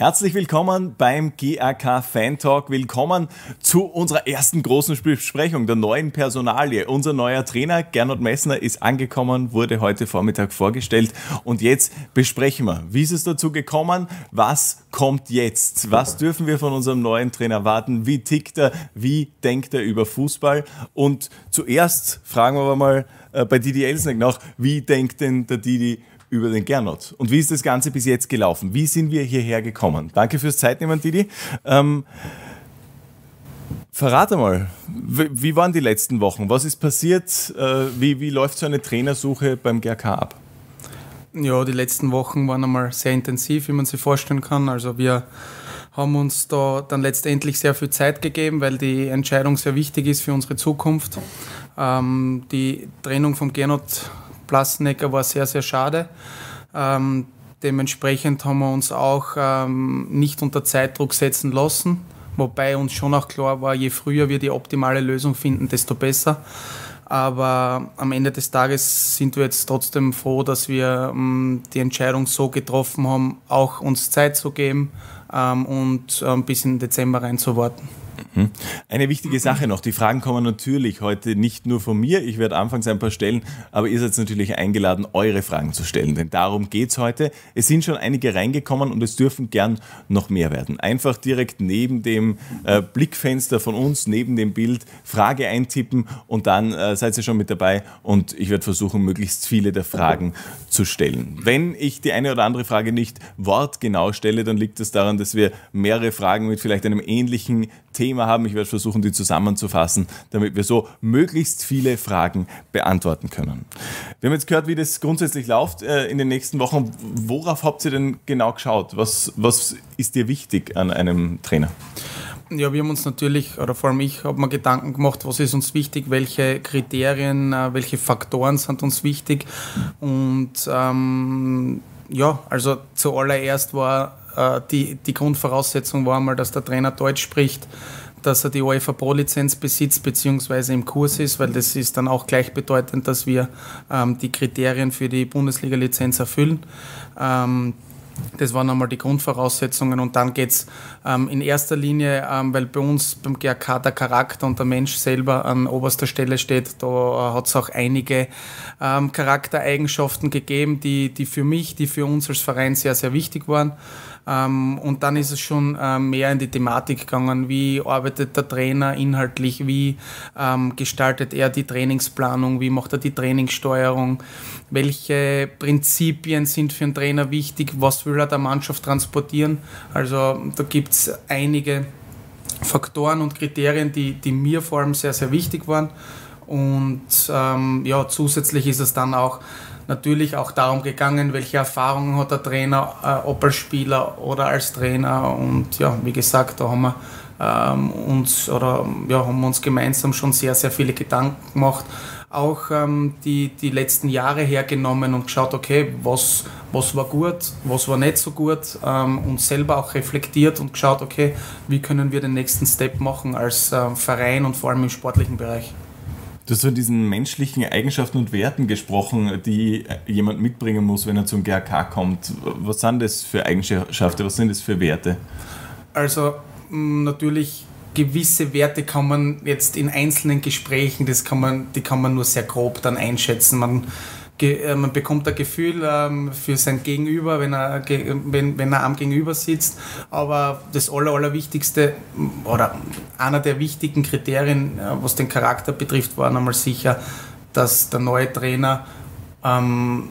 Herzlich willkommen beim GAK Fan Talk. Willkommen zu unserer ersten großen Besprechung der neuen Personalie. Unser neuer Trainer Gernot Messner ist angekommen, wurde heute Vormittag vorgestellt. Und jetzt besprechen wir, wie ist es dazu gekommen, was kommt jetzt, was dürfen wir von unserem neuen Trainer erwarten, wie tickt er, wie denkt er über Fußball? Und zuerst fragen wir mal äh, bei Didi Elsneck nach, wie denkt denn der Didi über den Gernot. Und wie ist das Ganze bis jetzt gelaufen? Wie sind wir hierher gekommen? Danke fürs Zeitnehmen, Didi. Ähm, verrate mal, wie waren die letzten Wochen? Was ist passiert? Äh, wie, wie läuft so eine Trainersuche beim GRK ab? Ja, die letzten Wochen waren einmal sehr intensiv, wie man sich vorstellen kann. Also wir haben uns da dann letztendlich sehr viel Zeit gegeben, weil die Entscheidung sehr wichtig ist für unsere Zukunft. Ähm, die Trennung vom Gernot Plasnecker war sehr, sehr schade. Ähm, dementsprechend haben wir uns auch ähm, nicht unter Zeitdruck setzen lassen, wobei uns schon auch klar war, je früher wir die optimale Lösung finden, desto besser. Aber am Ende des Tages sind wir jetzt trotzdem froh, dass wir ähm, die Entscheidung so getroffen haben, auch uns Zeit zu geben ähm, und ähm, bis in Dezember reinzuwarten. Mhm. Eine wichtige Sache noch, die Fragen kommen natürlich heute nicht nur von mir, ich werde anfangs ein paar stellen, aber ihr seid natürlich eingeladen, eure Fragen zu stellen, denn darum geht es heute. Es sind schon einige reingekommen und es dürfen gern noch mehr werden. Einfach direkt neben dem äh, Blickfenster von uns, neben dem Bild, Frage eintippen und dann äh, seid ihr schon mit dabei und ich werde versuchen, möglichst viele der Fragen zu stellen. Wenn ich die eine oder andere Frage nicht wortgenau stelle, dann liegt es das daran, dass wir mehrere Fragen mit vielleicht einem ähnlichen Thema haben. Ich werde versuchen, die zusammenzufassen, damit wir so möglichst viele Fragen beantworten können. Wir haben jetzt gehört, wie das grundsätzlich läuft äh, in den nächsten Wochen. Worauf habt ihr denn genau geschaut? Was, was ist dir wichtig an einem Trainer? Ja, wir haben uns natürlich, oder vor allem ich, habe mir Gedanken gemacht, was ist uns wichtig, welche Kriterien, äh, welche Faktoren sind uns wichtig. Und ähm, ja, also zuallererst war äh, die, die Grundvoraussetzung war mal, dass der Trainer Deutsch spricht, dass er die UEFA Pro-Lizenz besitzt bzw. im Kurs ist, weil das ist dann auch gleichbedeutend, dass wir ähm, die Kriterien für die Bundesliga-Lizenz erfüllen. Ähm, das waren einmal die Grundvoraussetzungen und dann geht es ähm, in erster Linie, ähm, weil bei uns beim GRK der Charakter und der Mensch selber an oberster Stelle steht, da äh, hat es auch einige ähm, Charaktereigenschaften gegeben, die, die für mich, die für uns als Verein sehr, sehr wichtig waren. Ähm, und dann ist es schon äh, mehr in die Thematik gegangen, wie arbeitet der Trainer inhaltlich, wie ähm, gestaltet er die Trainingsplanung, wie macht er die Trainingssteuerung, welche Prinzipien sind für einen Trainer wichtig, was will er der Mannschaft transportieren. Also da gibt es einige Faktoren und Kriterien, die, die mir vor allem sehr, sehr wichtig waren. Und ähm, ja, zusätzlich ist es dann auch natürlich auch darum gegangen, welche Erfahrungen hat der Trainer, äh, ob als Spieler oder als Trainer. Und ja, wie gesagt, da haben wir ähm, uns oder ja, haben uns gemeinsam schon sehr, sehr viele Gedanken gemacht. Auch ähm, die, die letzten Jahre hergenommen und geschaut, okay, was, was war gut, was war nicht so gut, ähm, und selber auch reflektiert und geschaut, okay, wie können wir den nächsten Step machen als äh, Verein und vor allem im sportlichen Bereich. Du hast von diesen menschlichen Eigenschaften und Werten gesprochen, die jemand mitbringen muss, wenn er zum GRK kommt. Was sind das für Eigenschaften, was sind das für Werte? Also natürlich gewisse Werte kann man jetzt in einzelnen Gesprächen, das kann man, die kann man nur sehr grob dann einschätzen. Man man bekommt ein Gefühl ähm, für sein Gegenüber, wenn er, wenn, wenn er am Gegenüber sitzt. Aber das Aller, Allerwichtigste oder einer der wichtigen Kriterien, äh, was den Charakter betrifft, war nochmal sicher, dass der neue Trainer ähm,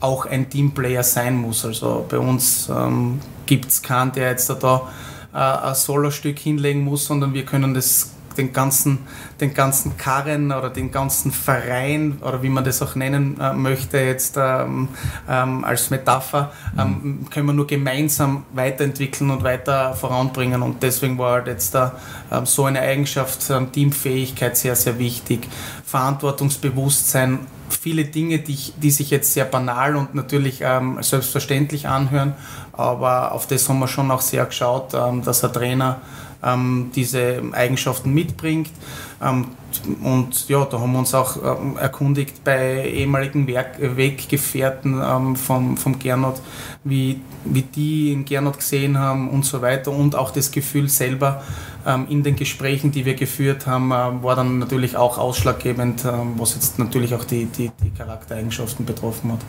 auch ein Teamplayer sein muss. Also bei uns ähm, gibt es keinen, der jetzt da äh, ein Solostück hinlegen muss, sondern wir können das den ganzen, den ganzen Karren oder den ganzen Verein oder wie man das auch nennen äh, möchte jetzt ähm, ähm, als Metapher, ähm, mhm. können wir nur gemeinsam weiterentwickeln und weiter voranbringen. Und deswegen war halt jetzt da ähm, so eine Eigenschaft, Teamfähigkeit sehr, sehr wichtig, Verantwortungsbewusstsein, viele Dinge, die, die sich jetzt sehr banal und natürlich ähm, selbstverständlich anhören, aber auf das haben wir schon auch sehr geschaut, ähm, dass ein Trainer ähm, diese Eigenschaften mitbringt. Ähm, und ja, da haben wir uns auch ähm, erkundigt bei ehemaligen Werk Weggefährten ähm, vom, vom Gernot, wie, wie die in Gernot gesehen haben und so weiter und auch das Gefühl selber ähm, in den Gesprächen, die wir geführt haben, äh, war dann natürlich auch ausschlaggebend, ähm, was jetzt natürlich auch die, die, die Charaktereigenschaften betroffen hat.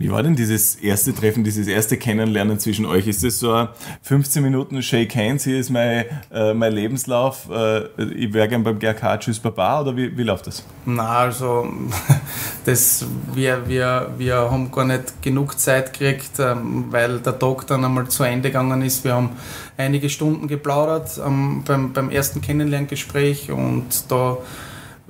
Wie war denn dieses erste Treffen, dieses erste Kennenlernen zwischen euch? Ist das so 15 Minuten Shake Hands, hier ist mein, äh, mein Lebenslauf, äh, ich wäre gern beim GRK, tschüss Baba oder wie, wie läuft das? Na, also das, wir, wir, wir haben gar nicht genug Zeit gekriegt, ähm, weil der Tag dann einmal zu Ende gegangen ist. Wir haben einige Stunden geplaudert ähm, beim, beim ersten Kennenlerngespräch und da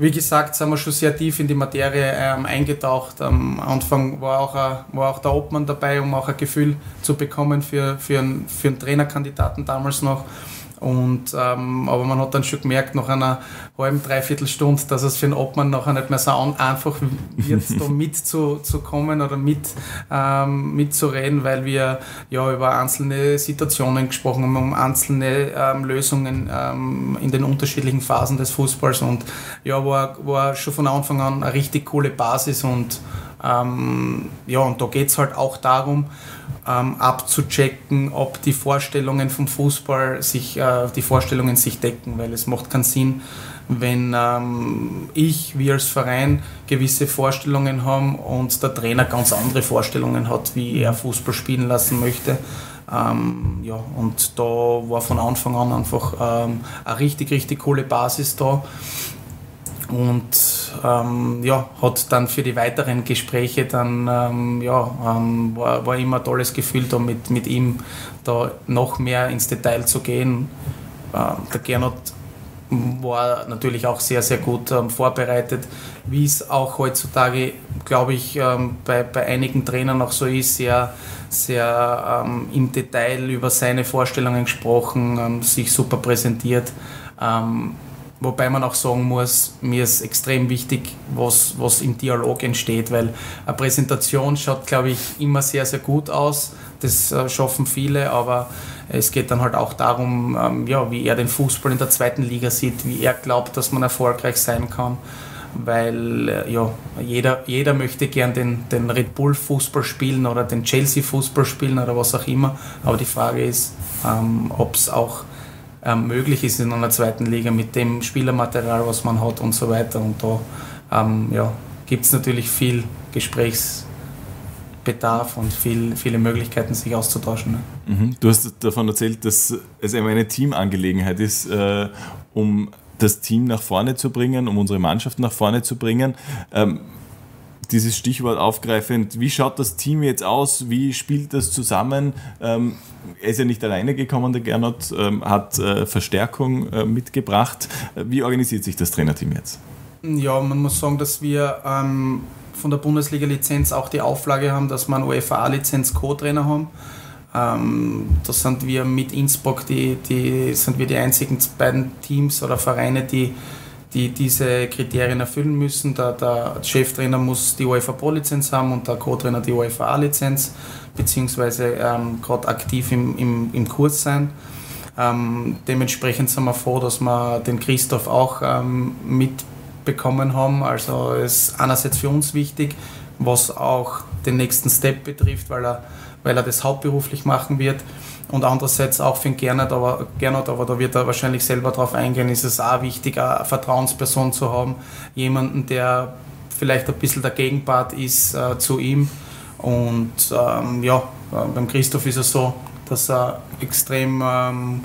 wie gesagt, sind wir schon sehr tief in die Materie ähm, eingetaucht. Am Anfang war auch, ein, war auch der Obmann dabei, um auch ein Gefühl zu bekommen für, für, einen, für einen Trainerkandidaten damals noch. Und, ähm, aber man hat dann schon gemerkt, nach einer halben, dreiviertel Stunde, dass es für den Obmann nachher nicht mehr so einfach wird, da mitzukommen oder mit, ähm, mitzureden, weil wir ja über einzelne Situationen gesprochen haben, um einzelne ähm, Lösungen ähm, in den unterschiedlichen Phasen des Fußballs. Und ja, war, war schon von Anfang an eine richtig coole Basis und ähm, ja, und da geht es halt auch darum, ähm, abzuchecken, ob die Vorstellungen vom Fußball sich, äh, die Vorstellungen sich decken, weil es macht keinen Sinn, wenn ähm, ich, wir als Verein gewisse Vorstellungen haben und der Trainer ganz andere Vorstellungen hat, wie er Fußball spielen lassen möchte. Ähm, ja, und da war von Anfang an einfach ähm, eine richtig, richtig coole Basis da und ähm, ja, hat dann für die weiteren Gespräche dann ähm, ja, ähm, war, war immer ein tolles Gefühl, da mit, mit ihm da noch mehr ins Detail zu gehen. Äh, der Gernot war natürlich auch sehr, sehr gut ähm, vorbereitet, wie es auch heutzutage, glaube ich, ähm, bei, bei einigen Trainern auch so ist, sehr, sehr ähm, im Detail über seine Vorstellungen gesprochen, sich super präsentiert. Wobei man auch sagen muss, mir ist extrem wichtig, was, was im Dialog entsteht, weil eine Präsentation schaut, glaube ich, immer sehr, sehr gut aus. Das äh, schaffen viele, aber es geht dann halt auch darum, ähm, ja, wie er den Fußball in der zweiten Liga sieht, wie er glaubt, dass man erfolgreich sein kann. Weil äh, ja, jeder, jeder möchte gern den, den Red Bull Fußball spielen oder den Chelsea Fußball spielen oder was auch immer. Aber die Frage ist, ähm, ob es auch ähm, möglich ist in einer zweiten Liga mit dem Spielermaterial, was man hat und so weiter. Und da ähm, ja, gibt es natürlich viel Gesprächsbedarf und viel, viele Möglichkeiten, sich auszutauschen. Ne? Mhm. Du hast davon erzählt, dass es eben eine Teamangelegenheit ist, äh, um das Team nach vorne zu bringen, um unsere Mannschaft nach vorne zu bringen. Ähm, dieses Stichwort aufgreifend, wie schaut das Team jetzt aus? Wie spielt das zusammen? Ähm, er ist ja nicht alleine gekommen, der Gernot, ähm, hat äh, Verstärkung äh, mitgebracht. Wie organisiert sich das Trainerteam jetzt? Ja, man muss sagen, dass wir ähm, von der Bundesliga-Lizenz auch die Auflage haben, dass wir eine UEFA-Lizenz Co-Trainer haben. Ähm, da sind wir mit Innsbruck die, die, sind wir die einzigen beiden Teams oder Vereine, die die diese Kriterien erfüllen müssen. Der, der Cheftrainer muss die UEFA Pro-Lizenz haben und der Co-Trainer die UEFA A-Lizenz, beziehungsweise ähm, gerade aktiv im, im, im Kurs sein. Ähm, dementsprechend sind wir froh, dass wir den Christoph auch ähm, mitbekommen haben. Also ist einerseits für uns wichtig, was auch den nächsten Step betrifft, weil er, weil er das hauptberuflich machen wird und andererseits auch für den Gernot, aber, Gernot, aber da wird er wahrscheinlich selber darauf eingehen, ist es auch wichtig, eine Vertrauensperson zu haben, jemanden, der vielleicht ein bisschen der Gegenpart ist äh, zu ihm. Und ähm, ja, äh, beim Christoph ist es so, dass er extrem ähm,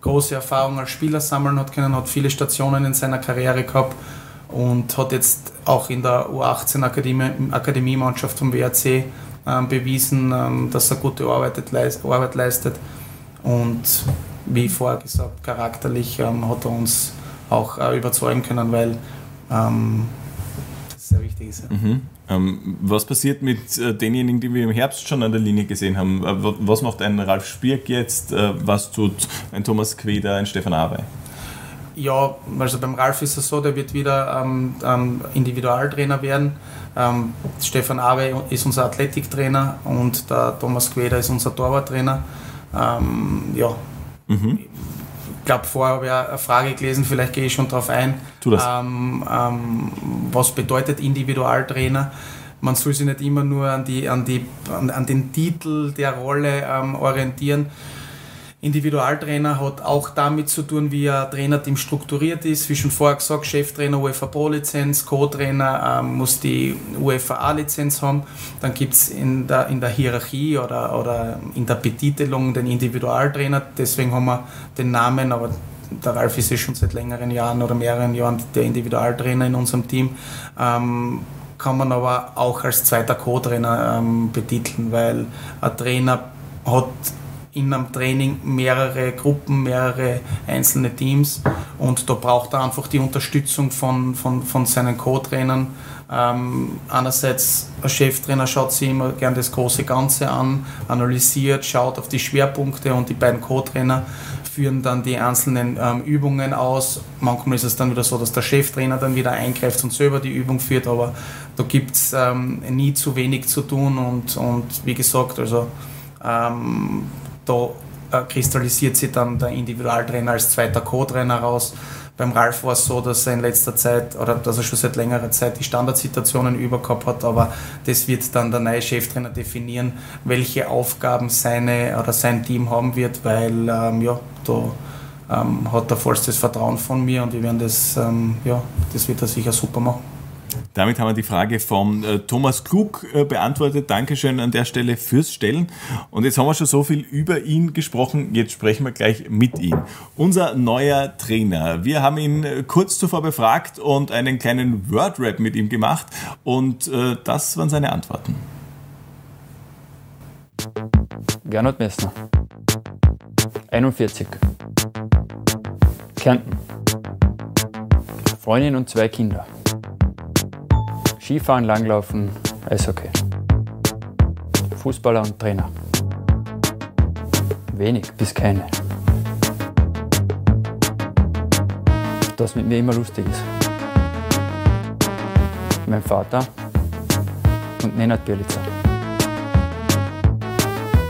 große Erfahrung als Spieler sammeln hat können, hat viele Stationen in seiner Karriere gehabt und hat jetzt auch in der U18-Akademiemannschaft vom WRC bewiesen, ähm, dass er gute Arbeit, Arbeit leistet. Und wie vorher gesagt, charakterlich ähm, hat er uns auch äh, überzeugen können, weil ähm, das sehr wichtig ist. Mhm. Ähm, was passiert mit äh, denjenigen, die wir im Herbst schon an der Linie gesehen haben? Äh, was macht ein Ralf Spierk jetzt? Äh, was tut ein Thomas Queder, ein Stefan Awe? Ja, also beim Ralf ist es so, der wird wieder ähm, ähm, Individualtrainer werden. Ähm, Stefan Awe ist unser Athletiktrainer und der Thomas Queder ist unser Torwarttrainer. Ähm, ja, mhm. glaube, vorher habe ich eine Frage gelesen, vielleicht gehe ich schon darauf ein. Tu das. Ähm, ähm, was bedeutet Individualtrainer? Man soll sich nicht immer nur an, die, an, die, an, an den Titel der Rolle ähm, orientieren. Individualtrainer hat auch damit zu tun, wie ein Trainerteam strukturiert ist. Wie schon vorher gesagt, Cheftrainer UEFA Pro-Lizenz, Co-Trainer ähm, muss die UEFA A-Lizenz haben. Dann gibt es in der, in der Hierarchie oder, oder in der Betitelung den Individualtrainer. Deswegen haben wir den Namen, aber der Ralf ist ja schon seit längeren Jahren oder mehreren Jahren der Individualtrainer in unserem Team. Ähm, kann man aber auch als zweiter Co-Trainer ähm, betiteln, weil ein Trainer hat in einem Training mehrere Gruppen, mehrere einzelne Teams und da braucht er einfach die Unterstützung von, von, von seinen Co-Trainern. Ähm, einerseits, ein Cheftrainer schaut sich immer gern das große Ganze an, analysiert, schaut auf die Schwerpunkte und die beiden Co-Trainer führen dann die einzelnen ähm, Übungen aus. Manchmal ist es dann wieder so, dass der Cheftrainer dann wieder eingreift und selber die Übung führt, aber da gibt es ähm, nie zu wenig zu tun und, und wie gesagt, also ähm, da äh, kristallisiert sich dann der Individualtrainer als zweiter Co-Trainer raus. Beim Ralf war es so, dass er in letzter Zeit oder dass er schon seit längerer Zeit die Standardsituationen übergehabt hat, aber das wird dann der neue Cheftrainer definieren, welche Aufgaben seine oder sein Team haben wird, weil ähm, ja, da ähm, hat er vollstes Vertrauen von mir und wir werden das, ähm, ja, das wird er sicher super machen. Damit haben wir die Frage von äh, Thomas Klug äh, beantwortet. Dankeschön an der Stelle fürs Stellen. Und jetzt haben wir schon so viel über ihn gesprochen. Jetzt sprechen wir gleich mit ihm. Unser neuer Trainer. Wir haben ihn äh, kurz zuvor befragt und einen kleinen Word-Rap mit ihm gemacht. Und das waren seine Antworten. Gernot Messner. 41. Kärnten. Freundin und zwei Kinder. Skifahren, Langlaufen, Eishockey. Fußballer und Trainer. Wenig bis keine. Das mit mir immer lustig ist. Mein Vater und Nenad Bielica.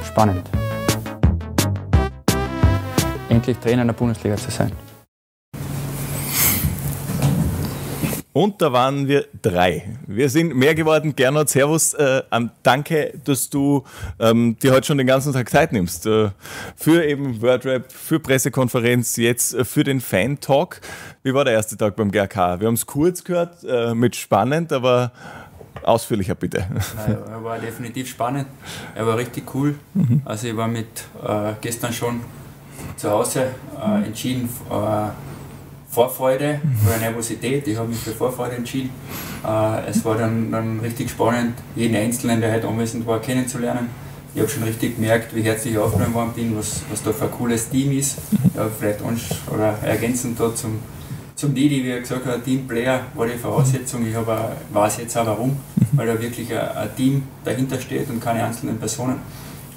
Spannend. Endlich Trainer in der Bundesliga zu sein. Und da waren wir drei. Wir sind mehr geworden. Gernot, Servus. Äh, danke, dass du ähm, dir heute schon den ganzen Tag Zeit nimmst. Äh, für eben Wordrap, für Pressekonferenz, jetzt äh, für den Fan-Talk. Wie war der erste Tag beim GRK? Wir haben es kurz gehört, äh, mit spannend, aber ausführlicher bitte. Nein, er war definitiv spannend. Er war richtig cool. Mhm. Also ich war mit äh, gestern schon zu Hause äh, entschieden Vorfreude oder Nervosität. Ich habe mich für Vorfreude entschieden. Äh, es war dann, dann richtig spannend, jeden Einzelnen, der heute anwesend war, kennenzulernen. Ich habe schon richtig gemerkt, wie herzlich ich aufgenommen worden bin, was, was da für ein cooles Team ist. Ja, vielleicht oder ergänzend da zum, zum Didi, wie er gesagt hat, Teamplayer war die Voraussetzung. Ich habe, weiß jetzt auch warum, weil da wirklich ein, ein Team dahinter steht und keine einzelnen Personen.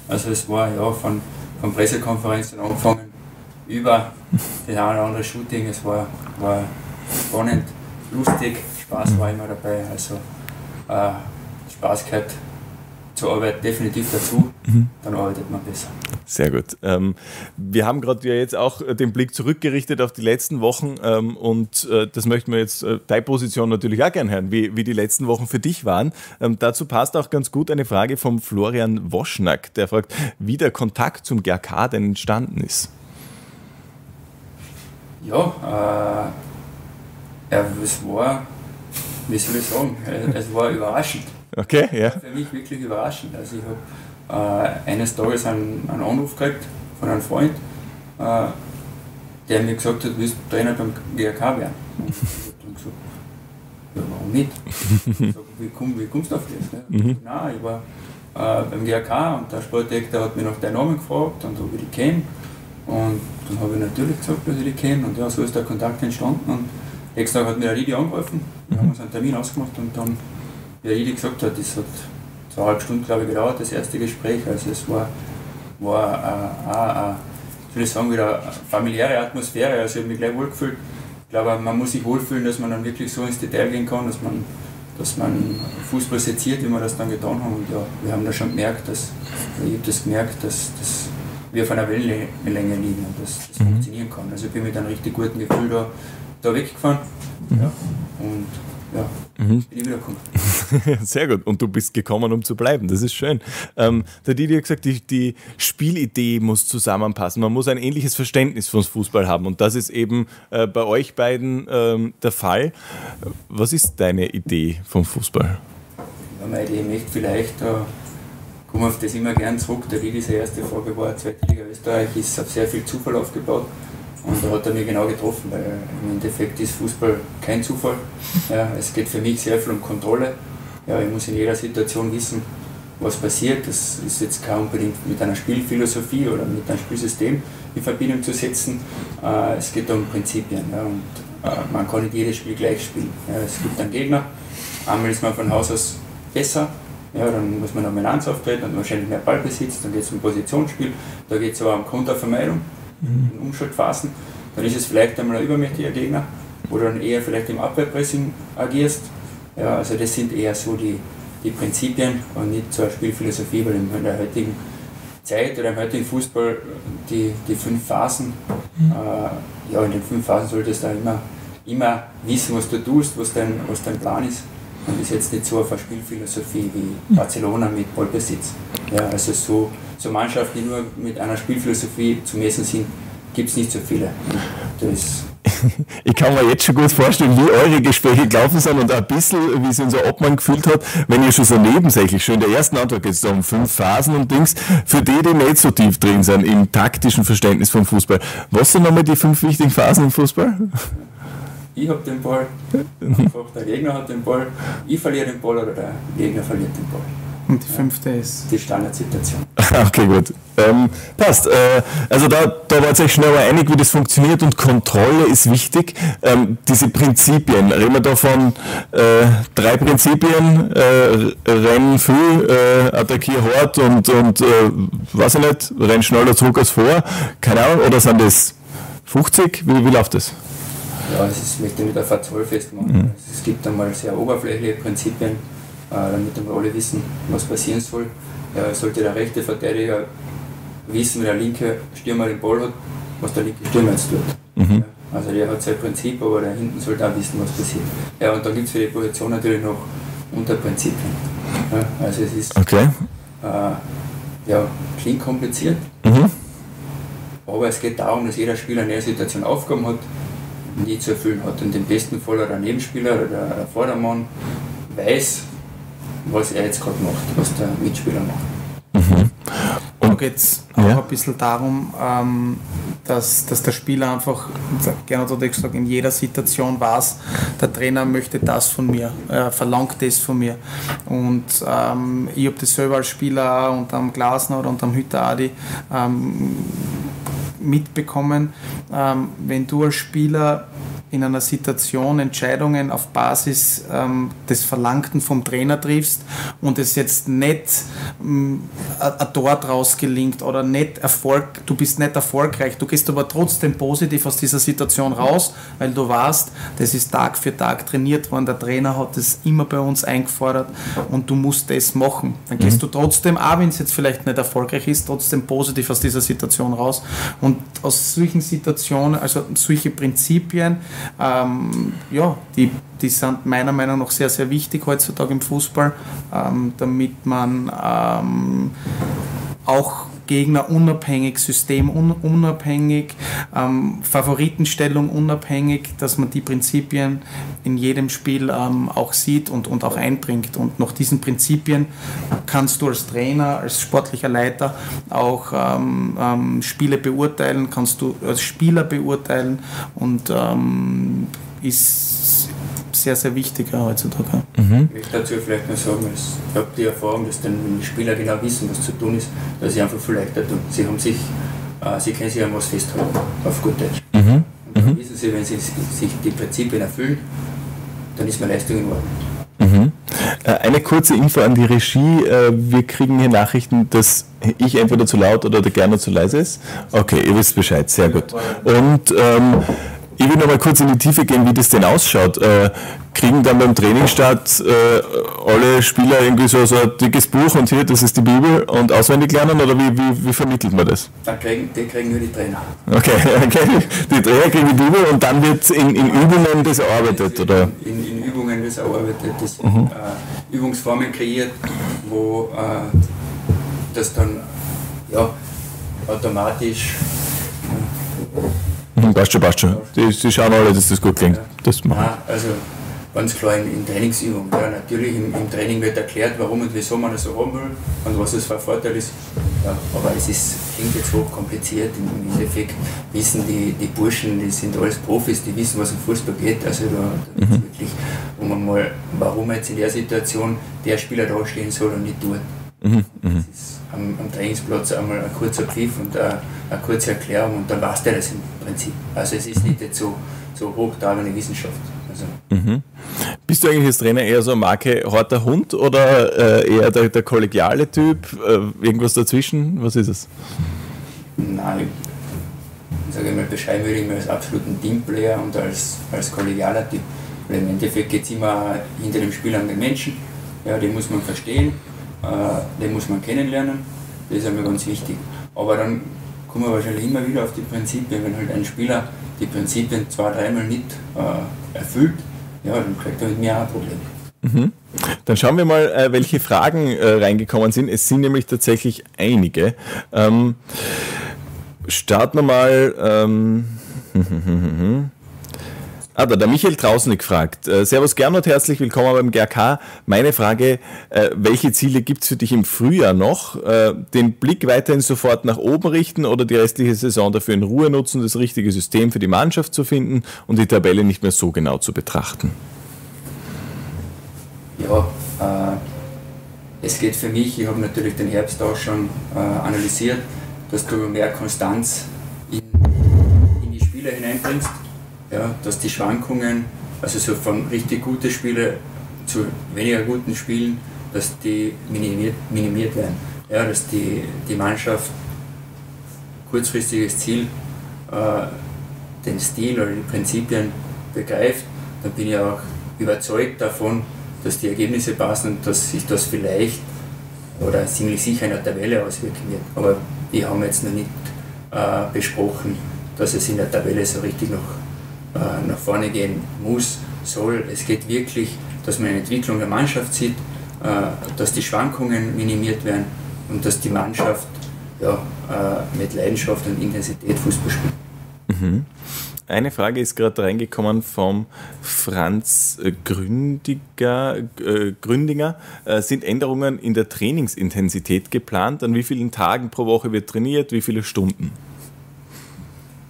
Also es war ja von, von Pressekonferenzen angefangen über das eine oder andere Shooting. Es war, war spannend, lustig, Spaß war immer dabei. Also äh, Spaß gehört zur Arbeit definitiv dazu, mhm. dann arbeitet man besser. Sehr gut. Ähm, wir haben gerade ja jetzt auch den Blick zurückgerichtet auf die letzten Wochen ähm, und äh, das möchten wir jetzt, äh, deine Position natürlich auch gerne hören, wie, wie die letzten Wochen für dich waren. Ähm, dazu passt auch ganz gut eine Frage vom Florian Woschnack, der fragt, wie der Kontakt zum GRK denn entstanden ist. Ja, äh, ja, es war, wie soll ich sagen, es war überraschend. Okay, ja. Für mich wirklich überraschend. Also ich habe äh, eines Tages einen, einen Anruf gekriegt von einem Freund, äh, der mir gesagt hat, willst du Trainer beim GRK werden? Und ich habe gesagt, ja, warum nicht? Ich sag, wie, komm, wie kommst du auf das? Ne? Mhm. Nein, ich war äh, beim GRK und der Sportdirektor hat mich nach deinem Namen gefragt und ob ich die kenne. Und dann habe ich natürlich gesagt, dass ich die kenne und ja, so ist der Kontakt entstanden. Und nächsten Tag hat mir der Ridi angerufen, wir haben uns einen Termin ausgemacht und dann, wie der Ridi gesagt hat, das hat zweieinhalb Stunden, glaube ich, gedauert, das erste Gespräch. Also es war, war äh, äh, soll ich sagen, wieder eine familiäre Atmosphäre. Also ich habe mich gleich wohlgefühlt. Ich glaube, man muss sich wohlfühlen, dass man dann wirklich so ins Detail gehen kann, dass man, dass man Fußball seziert, wie wir das dann getan haben. Und ja, wir haben da schon gemerkt, dass, ich habe das gemerkt, dass, dass wie auf einer Wellenlänge liegen und das, das mhm. funktionieren kann. Also ich bin mit einem richtig guten Gefühl da, da weggefahren mhm. ja, und ja, mhm. bin ich wiedergekommen. Sehr gut. Und du bist gekommen, um zu bleiben. Das ist schön. Ähm, der Didi hat gesagt, die, die, Spielidee muss zusammenpassen. Man muss ein ähnliches Verständnis von Fußball haben. Und das ist eben äh, bei euch beiden ähm, der Fall. Was ist deine Idee vom Fußball? Ja, meine Idee möchte vielleicht, äh, komme auf das immer gern zurück. Der Didi, seine erste Frage war, zweite Liga Österreich ist auf sehr viel Zufall aufgebaut. Und da hat er mich genau getroffen, weil im Endeffekt ist Fußball kein Zufall. Ja, es geht für mich sehr viel um Kontrolle. Ja, ich muss in jeder Situation wissen, was passiert. Das ist jetzt kein unbedingt mit einer Spielphilosophie oder mit einem Spielsystem in Verbindung zu setzen. Äh, es geht um Prinzipien. Ja, und äh, man kann nicht jedes Spiel gleich spielen. Ja, es gibt einen Gegner. Einmal ist man von Haus aus besser, ja, dann muss man Dominanz auftreten und wahrscheinlich mehr Ballbesitz, dann geht es um Positionsspiel, da geht es aber um Kontervermeidung mhm. in Umschaltphasen, dann ist es vielleicht einmal ein übermächtiger Gegner, wo du dann eher vielleicht im Abwehrpressing agierst. Ja, also das sind eher so die, die Prinzipien und nicht so eine Spielphilosophie, weil in der heutigen Zeit oder im heutigen Fußball die, die fünf Phasen, mhm. äh, ja in den fünf Phasen solltest du immer, immer wissen, was du tust, was dein, was dein Plan ist. Und ist jetzt nicht so auf eine Spielphilosophie wie mhm. Barcelona mit Ballbesitz. Ja, also so so Mannschaften, die nur mit einer Spielphilosophie zu messen sind, gibt es nicht so viele. Das ich kann mir jetzt schon gut vorstellen, wie eure Gespräche gelaufen sind und ein bisschen, wie sich unser Obmann gefühlt hat, wenn ihr schon so nebensächlich, schon in der ersten Antwort geht es um fünf Phasen und Dings, für die, die nicht so tief drin sind im taktischen Verständnis vom Fußball. Was sind nochmal die fünf wichtigen Phasen im Fußball? Ich habe den Ball, einfach der Gegner hat den Ball, ich verliere den Ball oder der Gegner verliert den Ball. Und die fünfte ist? Die Standardsituation. okay, gut. Ähm, passt. Äh, also da, da war sich schnell einig, wie das funktioniert und Kontrolle ist wichtig. Ähm, diese Prinzipien, reden wir da von äh, drei Prinzipien, äh, renn früh, äh, attackier hart und, und äh, weiß ich nicht, renn schneller zurück als vor, keine Ahnung, oder sind das 50? Wie, wie läuft das? Ja, es ist, möchte ich nicht auf Zahl festmachen. Mhm. Es gibt einmal sehr oberflächliche Prinzipien, äh, damit wir alle wissen, was passieren soll. Sollte der rechte Verteidiger wissen, wenn der linke Stürmer den Ball hat, was der linke Stürmer jetzt tut. Mhm. Also der hat sein Prinzip, aber der hinten sollte auch wissen, was passiert. Ja, und dann gibt es für die Position natürlich noch Unterprinzipien. Ja, also es ist okay. äh, ja, klingt kompliziert, mhm. aber es geht darum, dass jeder Spieler in der Situation Aufgaben hat, die zu erfüllen hat. Und im besten Fall der Nebenspieler oder der Vordermann weiß, was er jetzt gerade macht, was der Mitspieler macht. Mhm. Und da geht es auch ja. ein bisschen darum, ähm, dass, dass der Spieler einfach, Gernot hat gesagt, in jeder Situation weiß, der Trainer möchte das von mir, er verlangt das von mir. Und ähm, ich habe das selber als Spieler und am Glasner oder am Hütter Adi ähm, mitbekommen, ähm, wenn du als Spieler in einer Situation Entscheidungen auf Basis ähm, des Verlangten vom Trainer triffst und es jetzt nicht ähm, ein Tor draus gelingt oder nicht Erfolg, du bist nicht erfolgreich, du gehst aber trotzdem positiv aus dieser Situation raus, weil du weißt, das ist Tag für Tag trainiert worden, der Trainer hat das immer bei uns eingefordert und du musst das machen. Dann gehst mhm. du trotzdem, auch wenn es jetzt vielleicht nicht erfolgreich ist, trotzdem positiv aus dieser Situation raus und aus solchen Situationen, also solche Prinzipien, ähm, ja, die, die sind meiner Meinung nach sehr, sehr wichtig heutzutage im Fußball, ähm, damit man ähm, auch Gegner unabhängig, System unabhängig, ähm, Favoritenstellung unabhängig, dass man die Prinzipien in jedem Spiel ähm, auch sieht und, und auch einbringt. Und nach diesen Prinzipien kannst du als Trainer, als sportlicher Leiter auch ähm, ähm Spiele beurteilen, kannst du als Spieler beurteilen und ähm, ist sehr, sehr wichtig heutzutage. Mhm. Ich möchte dazu vielleicht noch sagen, ich habe die Erfahrung, dass dann die Spieler genau wissen, was zu tun ist, dass sie einfach viel leichter tun. Sie haben sich, äh, sie können sich an was festhalten, auf gut Deutsch. Mhm. Und dann mhm. wissen sie, wenn sie sich die Prinzipien erfüllen, dann ist meine Leistung in Ordnung. Mhm. Äh, eine kurze Info an die Regie. Äh, wir kriegen hier Nachrichten, dass ich entweder zu laut oder der Gerne zu leise ist. Okay, ihr wisst Bescheid, sehr gut. Und ähm, Ich will noch mal kurz in die Tiefe gehen, wie das denn ausschaut. Äh, kriegen dann beim Trainingsstart äh, alle Spieler irgendwie so, so ein dickes Buch und hier, das ist die Bibel und auswendig lernen oder wie, wie, wie vermittelt man das? Da kriegen, die kriegen nur die Trainer. Okay, okay. Die Trainer kriegen die Bibel und dann wird in, in Übungen das erarbeitet, oder? In, in Übungen das erarbeitet, das mhm. äh, Übungsformen kreiert, wo äh, das dann ja, automatisch. Mhm, passt schon, passt schon. Die, die schauen alle, dass das gut klingt. Ja. Das machen. Nein, also ganz klar in, in Trainingsübungen. Ja, natürlich im, im, Training wird erklärt, warum und wieso man das so haben will und was es für ein Vorteil ist. Ja, aber es ist, klingt jetzt hoch kompliziert. Im Endeffekt wissen die, die Burschen, die sind alles Profis, die wissen, was im Fußball geht. Also da, da mhm. wirklich, um einmal, warum jetzt in der Situation der Spieler da stehen soll und nicht dort. Mhm. Mhm. Das ist am, am, Trainingsplatz einmal ein kurzer Pfiff und eine, eine kurze Erklärung und dann weiß der das im Prinzip. Also es ist nicht jetzt so, so hoch da eine Wissenschaft. Also. Mhm. Bist du eigentlich als Trainer eher so eine Marke harter Hund oder äh, eher der, der kollegiale Typ? Äh, irgendwas dazwischen? Was ist es? Nein, ich sage mal, beschreiben würde ich mich als absoluten Teamplayer und als, als kollegialer Typ. Weil im Endeffekt geht es immer hinter dem Spiel an den Menschen. Ja, den muss man verstehen, den muss man kennenlernen. Das ist mir ganz wichtig. Aber dann kommen wir wahrscheinlich immer wieder auf die Prinzipien. Wenn halt ein Spieler die Prinzipien zwei, dreimal nicht äh, erfüllt, ja, dann kriegt er mit mir auch ein Problem. Mhm. Dann schauen wir mal, äh, welche Fragen äh, reingekommen sind. Es sind nämlich tatsächlich einige. Ähm, starten wir mal. Ähm, Ah, da, der Michael Trausnig fragt. Äh, Servus Gernot, herzlich willkommen beim GRK. Meine Frage, äh, welche Ziele gibt es für dich im Frühjahr noch? Äh, den Blick weiterhin sofort nach oben richten oder die restliche Saison dafür in Ruhe nutzen, das richtige System für die Mannschaft zu finden und die Tabelle nicht mehr so genau zu betrachten? Ja, äh, es geht für mich, ich habe natürlich den Herbst auch schon äh, analysiert, dass du mehr Konstanz in, in die Spieler hineinbringst ja, dass die Schwankungen, also so von richtig guten Spielen zu weniger guten Spielen, dass die minimiert, minimiert werden. Ja, dass die, die Mannschaft kurzfristiges Ziel, äh, den Stil oder die Prinzipien begreift, dann bin ich auch überzeugt davon, dass die Ergebnisse passen und dass sich das vielleicht oder ziemlich sicher in der Tabelle auswirken wird. Aber wir haben jetzt noch nicht äh, besprochen, dass es in der Tabelle so richtig noch äh, nach vorne gehen muss, soll. Es geht wirklich, dass man eine Entwicklung der Mannschaft sieht, äh, dass die Schwankungen minimiert werden und dass die Mannschaft ja, äh, mit Leidenschaft und Intensität Fußball spielt. Mhm. Eine Frage ist gerade reingekommen vom Franz Gründiger, Gründinger. Sind Änderungen in der Trainingsintensität geplant? An wie vielen Tagen pro Woche wird trainiert? Wie viele Stunden?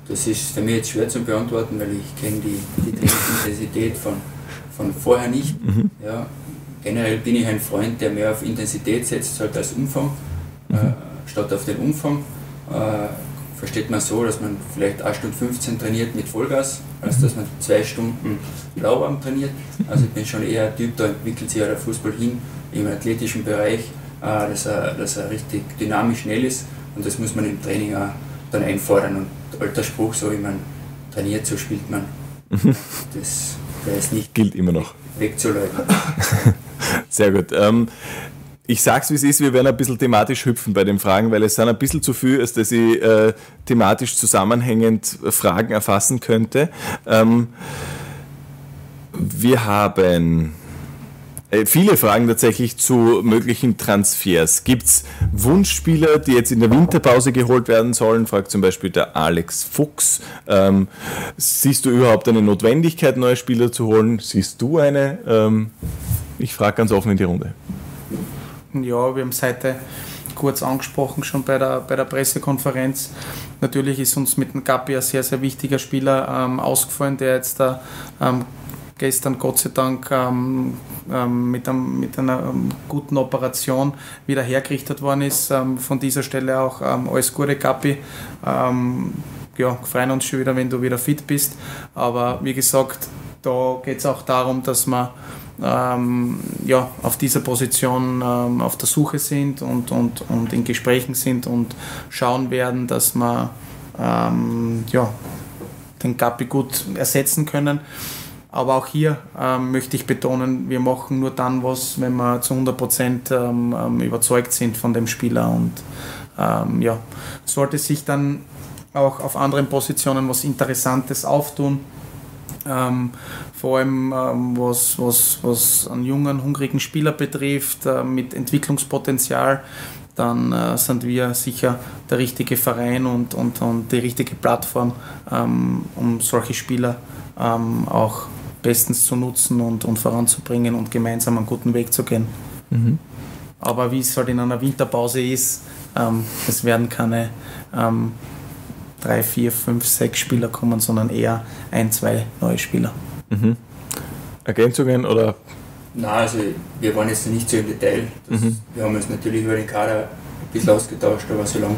Das ist für mich jetzt schwer zu beantworten, weil ich kenne die, die Trainingsintensität von, von vorher nicht. Mhm. Ja, generell bin ich ein Freund, der mehr auf Intensität setzt halt als Umfang, mhm. äh, statt auf den Umfang. Äh, versteht man so, dass man vielleicht 1 Stunde 15 trainiert mit Vollgas, als dass man zwei Stunden lauwarm trainiert. Also ich bin schon eher ein Typ, da entwickelt sich ja der Fußball hin im athletischen Bereich, äh, dass, er, dass er richtig dynamisch schnell ist und das muss man im Training auch dann einfordern. Und alter Spruch, so wie man trainiert, so spielt man. das ist nicht gilt immer noch. Wegzuleugnen. Sehr gut. Ähm, ich sag's wie es ist, wir werden ein bisschen thematisch hüpfen bei den Fragen, weil es sind ein bisschen zu viel, als dass ich äh, thematisch zusammenhängend Fragen erfassen könnte. Ähm, wir haben viele Fragen tatsächlich zu möglichen Transfers. Gibt es Wunschspieler, die jetzt in der Winterpause geholt werden sollen? Fragt zum Beispiel der Alex Fuchs. Ähm, siehst du überhaupt eine Notwendigkeit, neue Spieler zu holen? Siehst du eine? Ähm, ich frage ganz offen in die Runde. Ja, wir haben es heute kurz angesprochen schon bei der, bei der Pressekonferenz. Natürlich ist uns mit dem Gapi ein sehr, sehr wichtiger Spieler ähm, ausgefallen, der jetzt da ähm, gestern Gott sei Dank ähm, ähm, mit, einem, mit, einer ähm, guten Operation wieder hergerichtet worden ist. Ähm, von dieser Stelle auch ähm, alles Gute, Kapi. Ja, freuen uns schon wieder, wenn du wieder fit bist. Aber wie gesagt, da geht es auch darum, dass wir ähm, ja, auf dieser Position ähm, auf der Suche sind und, und, und in Gesprächen sind und schauen werden, dass wir ähm, ja, den Gapi gut ersetzen können. Aber auch hier ähm, möchte ich betonen, wir machen nur dann was, wenn wir zu 100% ähm, ähm, überzeugt sind von dem Spieler. Und ähm, ja, sollte sich dann auch auf anderen Positionen was Interessantes auftun, ähm, vor allem ähm, was, was, was einen jungen, hungrigen Spieler betrifft, äh, mit Entwicklungspotenzial, dann äh, sind wir sicher der richtige Verein und, und, und die richtige Plattform, um solche Spieler ähm, auch bestens zu nutzen und, und voranzubringen und gemeinsam einen guten Weg zu gehen. Mhm. Aber wie es halt in einer Winterpause ist, ähm, es werden keine ähm, drei, vier, fünf, sechs Spieler kommen, sondern eher ein, zwei neue Spieler. Mhm. Ergänzungen oder? Nein, also wir waren jetzt nicht so im Detail. Das, mhm. Wir haben uns natürlich über den Kader ein bisschen ausgetauscht, aber so lange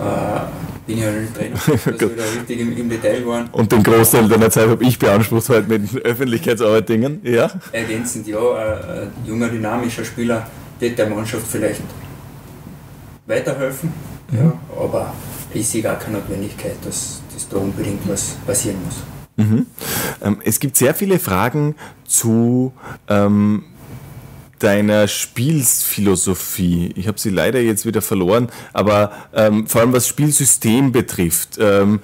äh, bin ich ja nicht drin, dass wir da richtig im, im, Detail waren. Und den Großteil deiner Zeit habe ich beansprucht heute mit Öffentlichkeitsarbeit-Dingen, ja? Ergänzend, ja, ein, ein junger, dynamischer Spieler wird der Mannschaft vielleicht weiterhelfen, mhm. ja, aber ich sehe gar keine Notwendigkeit, dass, dass da unbedingt was passieren muss. Mhm. Ähm, es gibt sehr viele Fragen zu ähm, deiner Spielphilosophie. Ich habe sie leider jetzt wieder verloren, aber ähm, vor allem was Spielsystem betrifft. Ähm,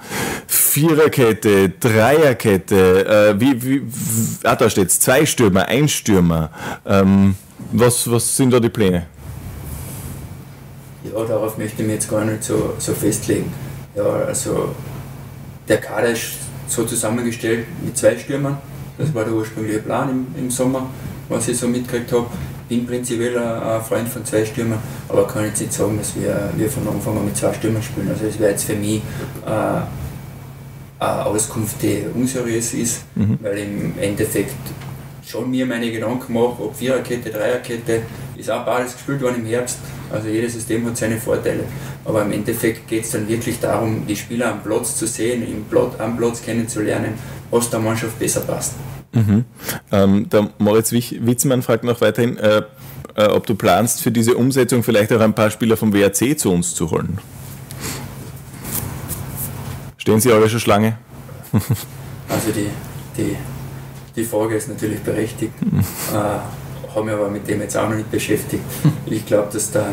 Viererkette, Dreierkette, äh, wie, wie, ah, da steht zwei Stürmer, ein Stürmer. Ähm, was, was sind da die Pläne? Ja, darauf möchte ich mich jetzt gar nicht so, so festlegen. Ja, also der Kader ist so zusammengestellt mit zwei Stürmern. Das war der ursprüngliche Plan im, im Sommer, was ich so mitgekriegt habe. Bin prinzipiell ein Freund von zwei Stürmern, aber kann jetzt nicht sagen, dass wir, wir von Anfang an mit zwei Stürmern spielen. Also es wäre jetzt für mich äh, eine Auskunft, die unseriös ist, mhm. weil im Endeffekt schon mir meine Gedanken mache, ob Viererkette, Dreierkette, ist auch beides gespielt worden im Herbst. Also jedes System hat seine Vorteile. Aber im Endeffekt geht es dann wirklich darum, die Spieler am Platz zu sehen, im Plot, am Platz kennenzulernen, was der Mannschaft besser passt. Mhm. Ähm, der Moritz Witzmann fragt noch weiterhin, äh, äh, ob du planst, für diese Umsetzung vielleicht auch ein paar Spieler vom WRC zu uns zu holen. Stehen Sie alle schon Schlange? also die, die, die Frage ist natürlich berechtigt. Mhm. Äh, habe mich aber mit dem jetzt auch noch nicht beschäftigt. Ich glaube, dass der,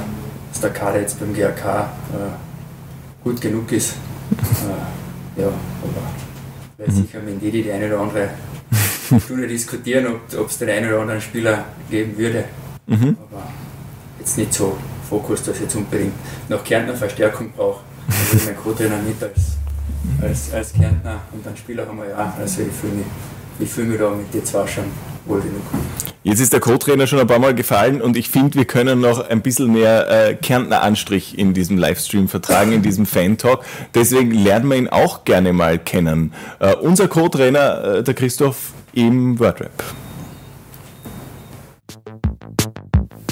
dass der Kader jetzt beim GAK äh, gut genug ist. Äh, ja, aber werde mhm. sicher mit Didi die eine oder andere Stunde diskutieren, ob es den einen oder anderen Spieler geben würde. Mhm. Aber jetzt nicht so Fokus, dass ich jetzt unbedingt nach Kärntner Verstärkung brauche. Will mein Co-Trainer mit als, als, als Kärntner und einen Spieler haben wir ja. Also ich fühle mich, fühl mich da mit den zwei schon wohl genug. Jetzt ist der Co-Trainer schon ein paar Mal gefallen und ich finde, wir können noch ein bisschen mehr äh, Kärntner Anstrich in diesem Livestream vertragen, in diesem Fan-Talk. Deswegen lernen wir ihn auch gerne mal kennen. Äh, unser Co-Trainer, äh, der Christoph im Wordrap.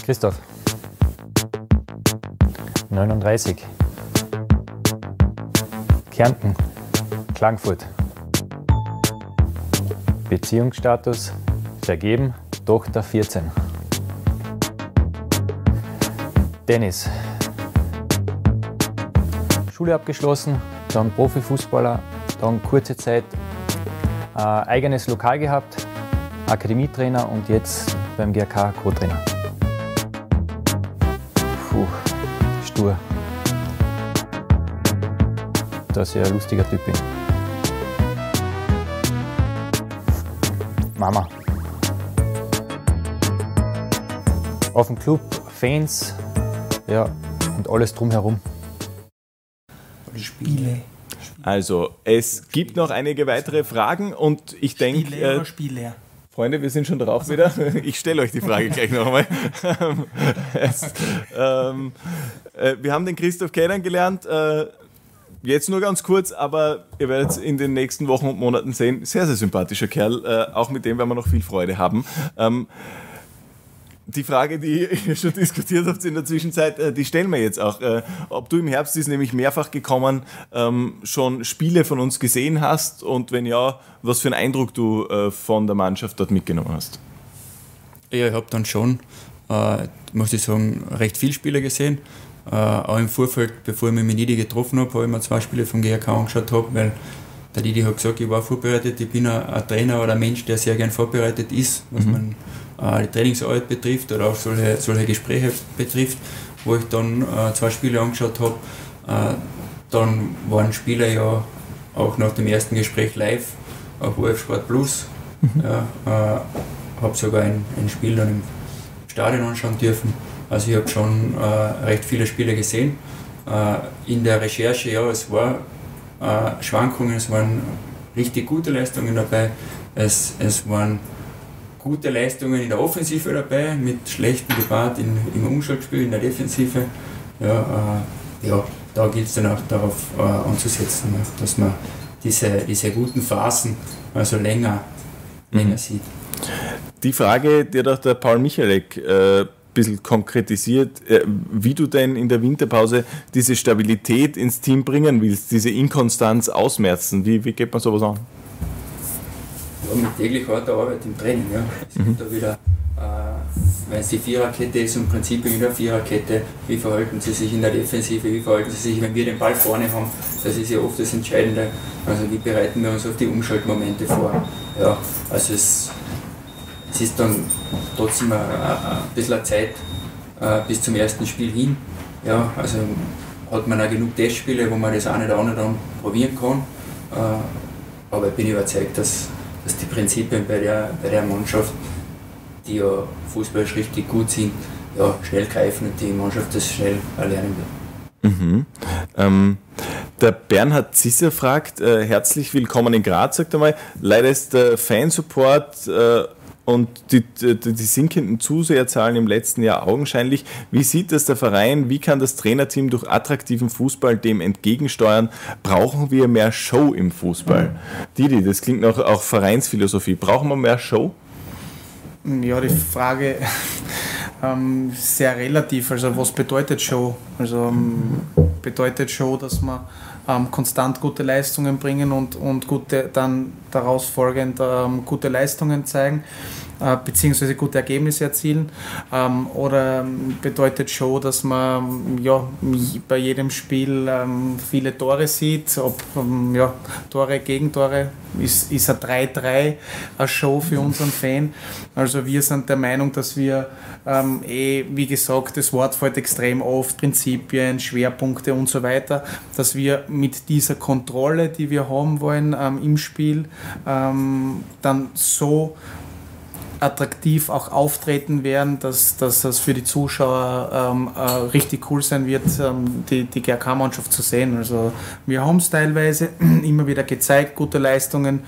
Christoph. 39. Kärnten. Klagenfurt. Beziehungsstatus vergeben Tochter 14. Dennis. Schule abgeschlossen, dann Profifußballer, dann kurze Zeit äh, eigenes Lokal gehabt, Akademietrainer und jetzt beim GRK Co-Trainer. Puh, stur. Dass ich ein lustiger Typ bin. Mama. Auf dem Club, Fans, ja, und alles drumherum. Spiele. Also, es gibt noch einige weitere Fragen und ich denke. Spiele oder Spiele? Freunde, wir sind schon drauf wieder. Ich stelle euch die Frage gleich nochmal. ähm, äh, wir haben den Christoph kennengelernt. Äh, jetzt nur ganz kurz, aber ihr werdet in den nächsten Wochen und Monaten sehen. Sehr, sehr sympathischer Kerl. Äh, auch mit dem werden wir noch viel Freude haben. Ähm, die Frage, die ihr schon diskutiert habt in der Zwischenzeit, äh, die stellen wir jetzt auch. Äh, ob du im Herbst ist nämlich mehrfach gekommen, ähm, schon Spiele von uns gesehen hast und wenn ja, was für einen Eindruck du äh, von der Mannschaft dort mitgenommen hast. Ja, ich habe dann schon, äh, muss ich sagen, recht viele Spiele gesehen. Äh, auch im Vorfeld, bevor ich mich mit Nidi getroffen habe, habe ich mir zwei Spiele vom GRK angeschaut, habe, weil der Didi hat gesagt, ich war vorbereitet, ich bin ein, ein Trainer oder ein Mensch, der sehr gern vorbereitet ist, was mhm. man die Trainingsarbeit betrifft oder auch solche, solche Gespräche betrifft, wo ich dann äh, zwei Spiele angeschaut habe. Äh, dann waren Spieler ja auch nach dem ersten Gespräch live auf OF Sport Plus. Mhm. Ja, äh, habe sogar ein, ein Spiel dann im Stadion anschauen dürfen. Also ich habe schon äh, recht viele Spiele gesehen. Äh, in der Recherche, ja, es war äh, Schwankungen, es waren richtig gute Leistungen dabei, es, es waren gute Leistungen in der Offensive dabei, mit schlechten Debat in, im Umschaltspiel, in der Defensive. Ja, äh, ja da gilt es dann auch darauf äh, anzusetzen, dass man diese, diese guten Phasen also länger, mhm. länger sieht. Die Frage, die hat auch der Paul Michalek äh, bisschen konkretisiert, äh, wie du denn in der Winterpause diese Stabilität ins Team bringen willst, diese Inkonstanz ausmerzen. Wie, wie geht man sowas an? Ja, mit täglich harter Arbeit im Training. Ja. Es gibt mhm. da wieder, äh, wenn es die Viererkette ist und Prinzip in der Viererkette, wie verhalten sie sich in der Defensive, wie verhalten sie sich, wenn wir den Ball vorne haben, das ist ja oft das Entscheidende. Also wie bereiten wir uns auf die Umschaltmomente vor. Ja, also es es ist dann trotzdem ein, ein bisschen Zeit äh, bis zum ersten Spiel hin. Ja, also hat man auch genug Testspiele, wo man das eine oder andere dann probieren kann. Äh, aber ich bin überzeugt, dass, dass die Prinzipien bei der, bei der Mannschaft, die ja fußballisch richtig gut sind, ja, schnell greifen und die Mannschaft das schnell erlernen wird. Mhm. Ähm, der Bernhard Zisser fragt, äh, herzlich willkommen in Graz, sagt er mal. Leider ist der Fansupport äh, und die, die, die, sinkenden Zuseherzahlen im letzten Jahr augenscheinlich. Wie sieht das der Verein? Wie kann das Trainerteam durch attraktiven Fußball dem entgegensteuern? Brauchen wir mehr Show im Fußball? Didi, das klingt nach auch Vereinsphilosophie. Brauchen wir mehr Show? Ja, die Frage ähm, sehr relativ. Also was bedeutet Show? Also ähm, bedeutet Show, dass man ähm, konstant gute Leistungen bringen und, und gute, dann daraus folgend ähm, gute Leistungen zeigen beziehungsweise gute Ergebnisse erzielen. Ähm, oder ähm, bedeutet schon, dass man ja, bei jedem Spiel ähm, viele Tore sieht, ob ja, Tore, Gegentore, ist, ist ein 3-3 eine Show für unseren Fan. Also wir sind der Meinung, dass wir ähm, eh, wie gesagt, das Wort fällt extrem oft, Prinzipien, Schwerpunkte und so weiter, dass wir mit dieser Kontrolle, die wir haben wollen ähm, im Spiel, ähm, dann so attraktiv auch auftreten werden, dass, dass das für die Zuschauer ähm, äh, richtig cool sein wird, ähm, die, die GRK-Mannschaft zu sehen. Also wir haben es teilweise immer wieder gezeigt, gute Leistungen